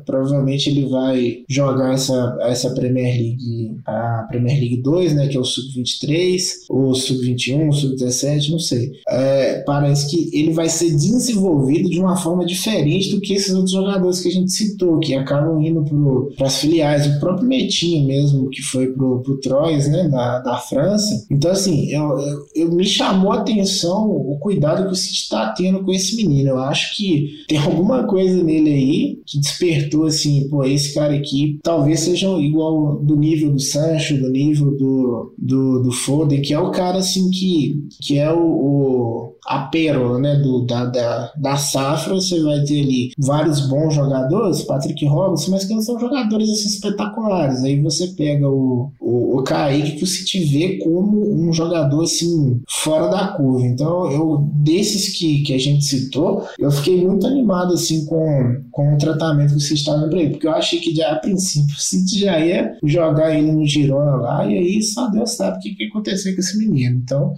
provavelmente ele vai jogar essa, essa Premier League, a Premier League 2, né, que é o Sub-23, ou Sub-21, Sub-17, não sei. É, parece que ele vai ser desenvolvido de uma forma diferente do que esses outros jogadores que a gente citou, que acabam indo para as filiais. O próprio Metinho mesmo, que foi pro, pro Troyes, né, da, da França. Então, assim, eu, eu, eu me chamou a atenção o cuidado que o City está tendo com esse menino. Eu acho que tem alguma coisa nele aí que despertou, assim, pô, esse cara aqui talvez seja igual do nível do Sancho, do nível do, do, do Foden, que é o cara, assim, que, que é o, o a pérola né, do, da, da, da safra, você vai ter ali vários bons jogadores, Patrick Robinson, mas que não são jogadores assim, espetaculares. Aí você pega o, o, o Kaique, que você te vê como um jogador assim, fora da curva. Então, eu, desses que, que a gente citou, eu fiquei muito animado assim, com, com o tratamento que você estava para ele, porque eu achei que já, a princípio o City já ia jogar ele no Girona lá, e aí só Deus sabe o que, que aconteceu com esse menino. Então,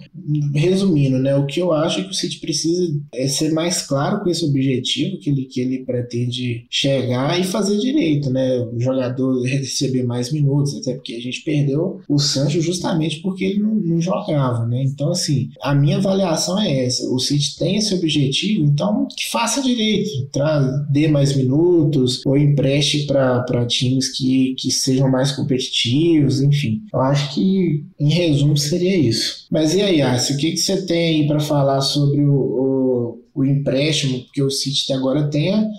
resumindo, né, o que eu acho acho que o City precisa é, ser mais claro com esse objetivo que ele, que ele pretende chegar e fazer direito, né? O jogador receber mais minutos, até porque a gente perdeu o Sancho justamente porque ele não, não jogava, né? Então, assim, a minha avaliação é essa. O City tem esse objetivo, então que faça direito, tra dê mais minutos ou empreste para times que, que sejam mais competitivos, enfim. Eu acho que, em resumo, seria isso. Mas e aí, Arce, o que, que você tem aí para falar sobre o, o o empréstimo, porque o City agora tem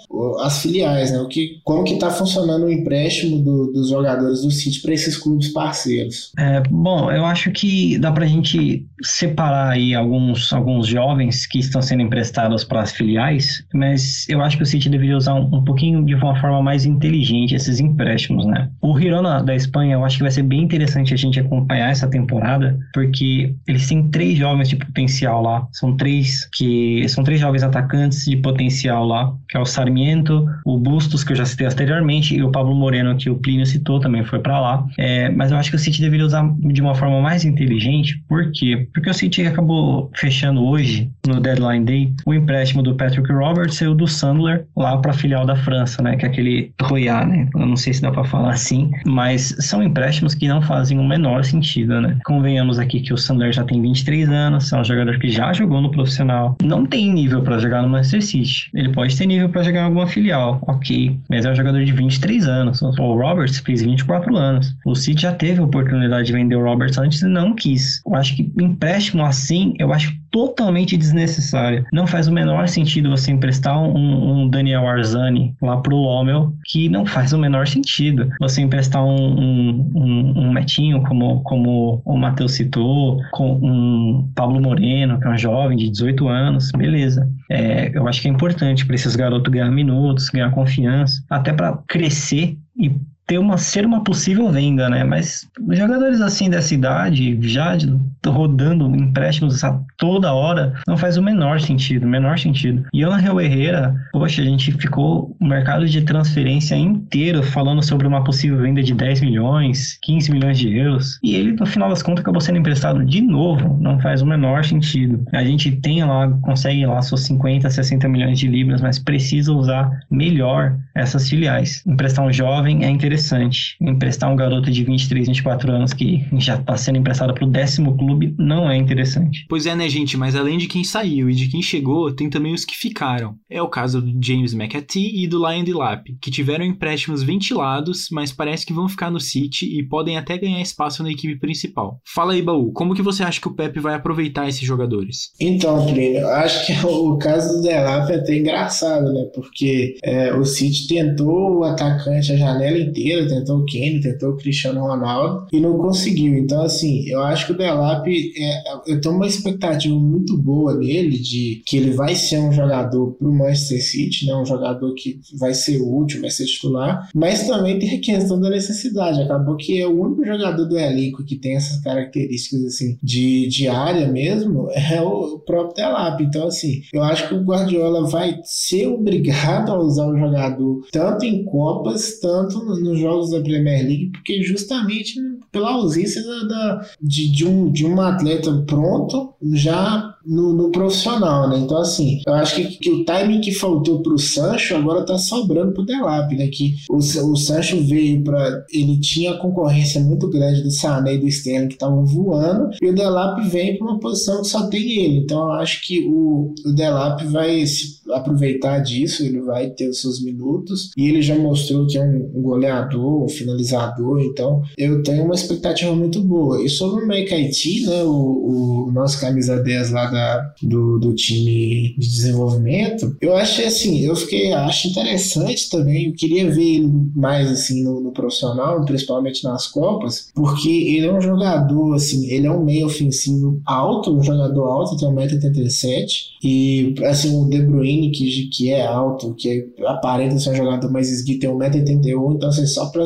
as filiais, né? O que, como que está funcionando o empréstimo do, dos jogadores do City para esses clubes parceiros? É, bom, eu acho que dá para a gente separar aí alguns, alguns jovens que estão sendo emprestados para as filiais, mas eu acho que o City deveria usar um, um, pouquinho de uma forma mais inteligente esses empréstimos, né? O Girona da Espanha, eu acho que vai ser bem interessante a gente acompanhar essa temporada, porque eles têm três jovens de potencial lá, são três que são três jovens atacantes de potencial lá, que é o Sarmiento, o Bustos, que eu já citei anteriormente, e o Pablo Moreno, que o Plínio citou, também foi para lá. É, mas eu acho que o City deveria usar de uma forma mais inteligente, por quê? Porque o City acabou fechando hoje, no Deadline Day, o empréstimo do Patrick Roberts e o do Sandler lá para a filial da França, né, que é aquele Royal, né? Eu não sei se dá para falar assim, mas são empréstimos que não fazem o menor sentido, né? Convenhamos aqui que o Sandler já tem 23 anos, é um jogador que já jogou no profissional, não tem nível nível para jogar no Manchester City. Ele pode ter nível para jogar em alguma filial, ok. Mas é um jogador de 23 anos. O Roberts fez 24 anos. O City já teve a oportunidade de vender o Roberts antes e não quis. Eu acho que empréstimo assim, eu acho totalmente desnecessária. Não faz o menor sentido você emprestar um, um Daniel Arzani lá pro Lommel, que não faz o menor sentido. Você emprestar um, um, um, um Metinho, como, como o Matheus citou, com um Pablo Moreno, que é um jovem de 18 anos, beleza. É, eu acho que é importante para esses garotos ganhar minutos, ganhar confiança, até para crescer e ter uma, ser uma possível venda, né? Mas jogadores assim dessa idade, já rodando empréstimos a toda hora, não faz o menor sentido, o menor sentido. E Angel Herrera, poxa, a gente ficou o mercado de transferência inteiro falando sobre uma possível venda de 10 milhões, 15 milhões de euros, e ele, no final das contas, acabou sendo emprestado de novo, não faz o menor sentido. A gente tem lá, consegue lá seus 50, 60 milhões de libras, mas precisa usar melhor essas filiais. Emprestar um jovem é interessante. Emprestar um garoto de 23, 24 anos que já está sendo emprestado para o décimo clube não é interessante. Pois é, né, gente? Mas além de quem saiu e de quem chegou, tem também os que ficaram. É o caso do James McAtee e do Lion Delap, que tiveram empréstimos ventilados, mas parece que vão ficar no City e podem até ganhar espaço na equipe principal. Fala aí, Baú, como que você acha que o Pepe vai aproveitar esses jogadores? Então, Plínio, acho que o caso do Delap é até engraçado, né? Porque é, o City tentou o atacante a janela inteira tentou o Kane, tentou o Cristiano Ronaldo e não conseguiu. Então, assim, eu acho que o Delap, é, eu tenho uma expectativa muito boa nele, de que ele vai ser um jogador para o Manchester City, né? um jogador que vai ser útil, vai ser titular, mas também tem a questão da necessidade. Acabou que é o único jogador do elenco que tem essas características assim de, de área mesmo, é o próprio Delap. Então, assim, eu acho que o Guardiola vai ser obrigado a usar o jogador tanto em Copas, tanto nos jogos da Premier League, porque justamente pela ausência da, da de, de, um, de um atleta pronto já no, no, profissional, né? Então, assim, eu acho que, que o timing que faltou pro Sancho agora tá sobrando pro Delap, né? Que o, o Sancho veio para Ele tinha concorrência muito grande do Sané e do Sterling que estavam voando, e o Delap vem para uma posição que só tem ele. Então, eu acho que o, o Delap vai se aproveitar disso, ele vai ter os seus minutos, e ele já mostrou que é um, um goleador, um finalizador, então eu tenho uma expectativa muito boa. E sobre o Mekaiti, né? O, o nosso camisa 10 lá da da, do, do time de desenvolvimento, eu achei assim, eu fiquei, acho interessante também, eu queria ver ele mais assim no, no, profissional, principalmente nas Copas, porque ele é um jogador, assim, ele é um meio ofensivo alto, um jogador alto, tem 1,87m, e assim, o De Bruyne, que, que é alto, que aparenta ser um jogador mais esguio, tem 1,81m, então assim, só para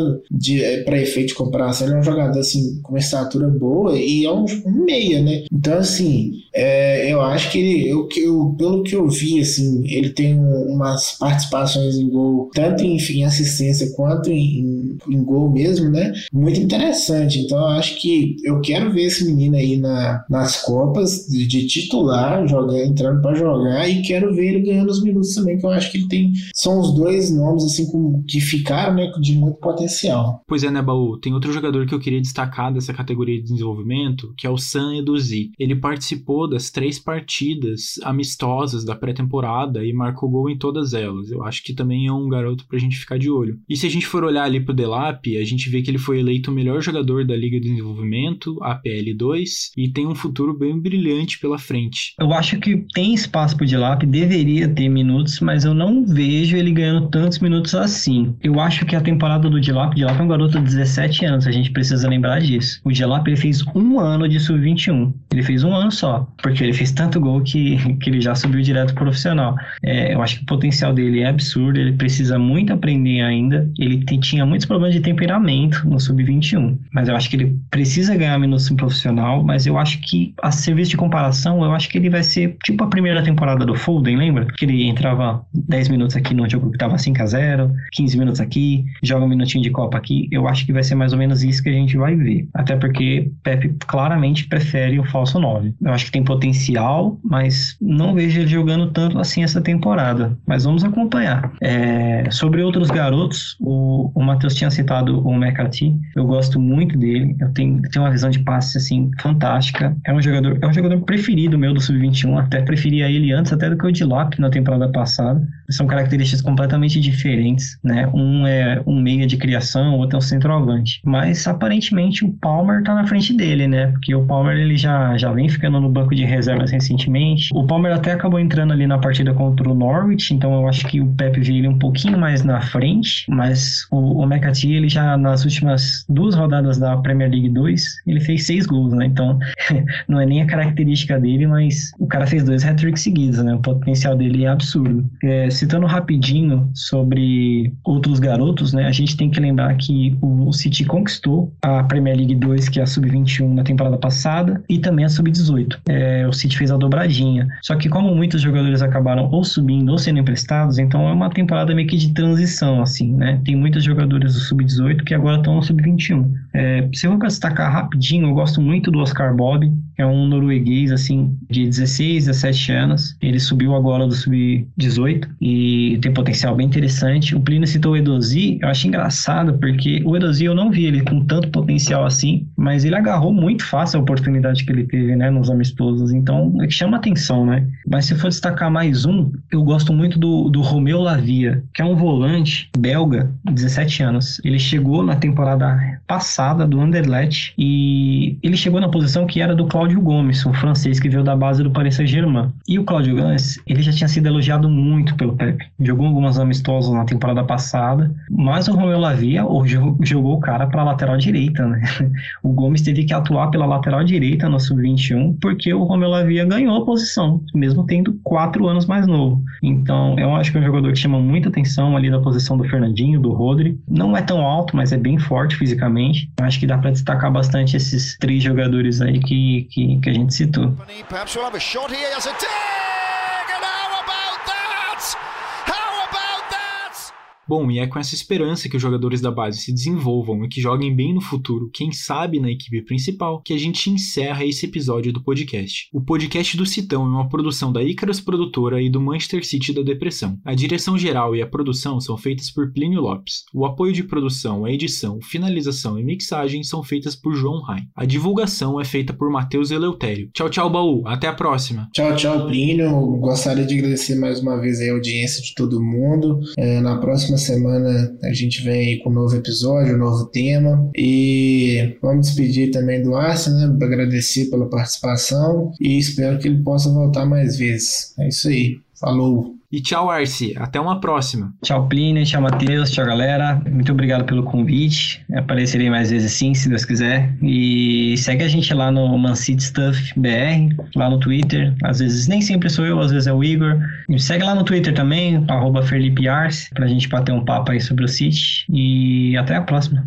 é, efeito de comparação, ele é um jogador assim, com uma estatura boa e é um, um meia, né? Então assim, É, eu acho que ele, eu, eu, pelo que eu vi, assim, ele tem umas participações em gol, tanto em, em assistência quanto em, em, gol mesmo, né? Muito interessante. Então eu acho que eu quero ver esse menino aí na, nas Copas de, de titular, jogando, entrando para jogar, e quero ver ele ganhando os minutos também, que eu acho que ele tem. São os dois nomes assim com, que ficaram, né? De muito potencial. Pois é, né, Baú? Tem outro jogador que eu queria destacar dessa categoria de desenvolvimento, que é o San Eduzi. Ele participou das três partidas amistosas da pré-temporada e marcou gol em todas elas. Eu acho que também é um garoto pra gente ficar de olho. E se a gente for olhar ali pro Delap, a gente vê que ele foi eleito o melhor jogador da Liga de Desenvolvimento, APL2, e tem um futuro bem brilhante pela frente. Eu acho que tem espaço pro Delap, deveria ter minutos, mas eu não vejo ele ganhando tantos minutos assim. Eu acho que a temporada do Delap, o Delap é um garoto de 17 anos, a gente precisa lembrar disso. O Delap ele fez um ano de sub-21. Ele fez um ano só, porque ele fez tanto gol que, que ele já subiu direto pro profissional. É, eu acho que o potencial dele é absurdo, ele precisa muito aprender ainda. Ele tinha muitos problemas de temperamento no sub-21, mas eu acho que ele precisa ganhar minutos no profissional. Mas eu acho que, a serviço de comparação, eu acho que ele vai ser tipo a primeira temporada do Foden, lembra? Que ele entrava 10 minutos aqui no jogo que tava 5 a 0 15 minutos aqui, joga um minutinho de Copa aqui. Eu acho que vai ser mais ou menos isso que a gente vai ver. Até porque Pepe claramente prefere o falso 9. Eu acho que tem potencial, mas não vejo ele jogando tanto assim essa temporada. Mas vamos acompanhar. É, sobre outros garotos, o, o Matheus tinha citado o McAtee. Eu gosto muito dele. Eu tenho, tenho uma visão de passe assim fantástica. É um jogador, é um jogador preferido meu do sub-21. Até preferia ele antes até do que o Dilop na temporada passada. São características completamente diferentes, né? Um é um meia de criação, o outro é um centroavante. Mas aparentemente o Palmer tá na frente dele, né? Porque o Palmer ele já, já vem ficando no banco de reservas recentemente. O Palmer até acabou entrando ali na partida contra o Norwich, então eu acho que o Pep vê ele um pouquinho mais na frente, mas o, o McAtee, ele já nas últimas duas rodadas da Premier League 2, ele fez seis gols, né? Então não é nem a característica dele, mas o cara fez dois hat-tricks seguidos, né? O potencial dele é absurdo. É, citando rapidinho sobre outros garotos, né? A gente tem que lembrar que o City conquistou a Premier League 2, que é a Sub-21 na temporada passada, e também a Sub-18. É, o City fez a dobradinha. Só que como muitos jogadores acabaram ou subindo ou sendo emprestados, então é uma temporada meio que de transição, assim, né? Tem muitos jogadores do Sub-18 que agora estão no Sub-21. É, se eu vou destacar rapidinho, eu gosto muito do Oscar Bob, é um norueguês, assim, de 16, 17 anos. Ele subiu agora do Sub-18 e tem potencial bem interessante. O Plínio citou o Edozi, eu acho engraçado, porque o Edozi eu não vi ele com tanto potencial assim, mas ele agarrou muito fácil a oportunidade que ele teve, né, nos amistosos. Então, é que chama atenção, né? Mas se for destacar mais um, eu gosto muito do, do Romeu Lavia, que é um volante belga, 17 anos. Ele chegou na temporada passada do Anderlecht e ele chegou na posição que era do Cláudio Gomes, um francês que veio da base do Paris Saint-Germain. E o Cláudio Gomes, ele já tinha sido elogiado muito pelo Pepe. Jogou algumas amistosos na temporada passada, mas o Romeu Lavia jogou o cara para a lateral direita, né? O Gomes teve que atuar pela lateral direita no sub-21 porque o Romeu Lavia ganhou a posição, mesmo tendo quatro anos mais novo. Então, eu acho que é um jogador que chama muita atenção ali da posição do Fernandinho, do Rodri. Não é tão alto, mas é bem forte fisicamente. Eu acho que dá para destacar bastante esses três jogadores aí que, que, que a gente citou. Bom, e é com essa esperança que os jogadores da base se desenvolvam e que joguem bem no futuro, quem sabe na equipe principal, que a gente encerra esse episódio do podcast. O podcast do Citão é uma produção da Icarus Produtora e do Manchester City da Depressão. A direção geral e a produção são feitas por Plínio Lopes. O apoio de produção, a edição, finalização e mixagem são feitas por João Rai. A divulgação é feita por Matheus Eleutério. Tchau, tchau, Baú. Até a próxima. Tchau, tchau, Plínio. Gostaria de agradecer mais uma vez a audiência de todo mundo. É, na próxima semana a gente vem com um novo episódio, um novo tema. E vamos despedir também do Arce, né? Agradecer pela participação e espero que ele possa voltar mais vezes. É isso aí. Falou! E tchau, Arce. Até uma próxima. Tchau, Plínio. Tchau, Matheus. Tchau, galera. Muito obrigado pelo convite. Aparecerei mais vezes sim, se Deus quiser. E segue a gente lá no Mancity Stuff BR, lá no Twitter. Às vezes nem sempre sou eu, às vezes é o Igor. E segue lá no Twitter também, arroba Felipe Arce, pra gente bater um papo aí sobre o City. E até a próxima.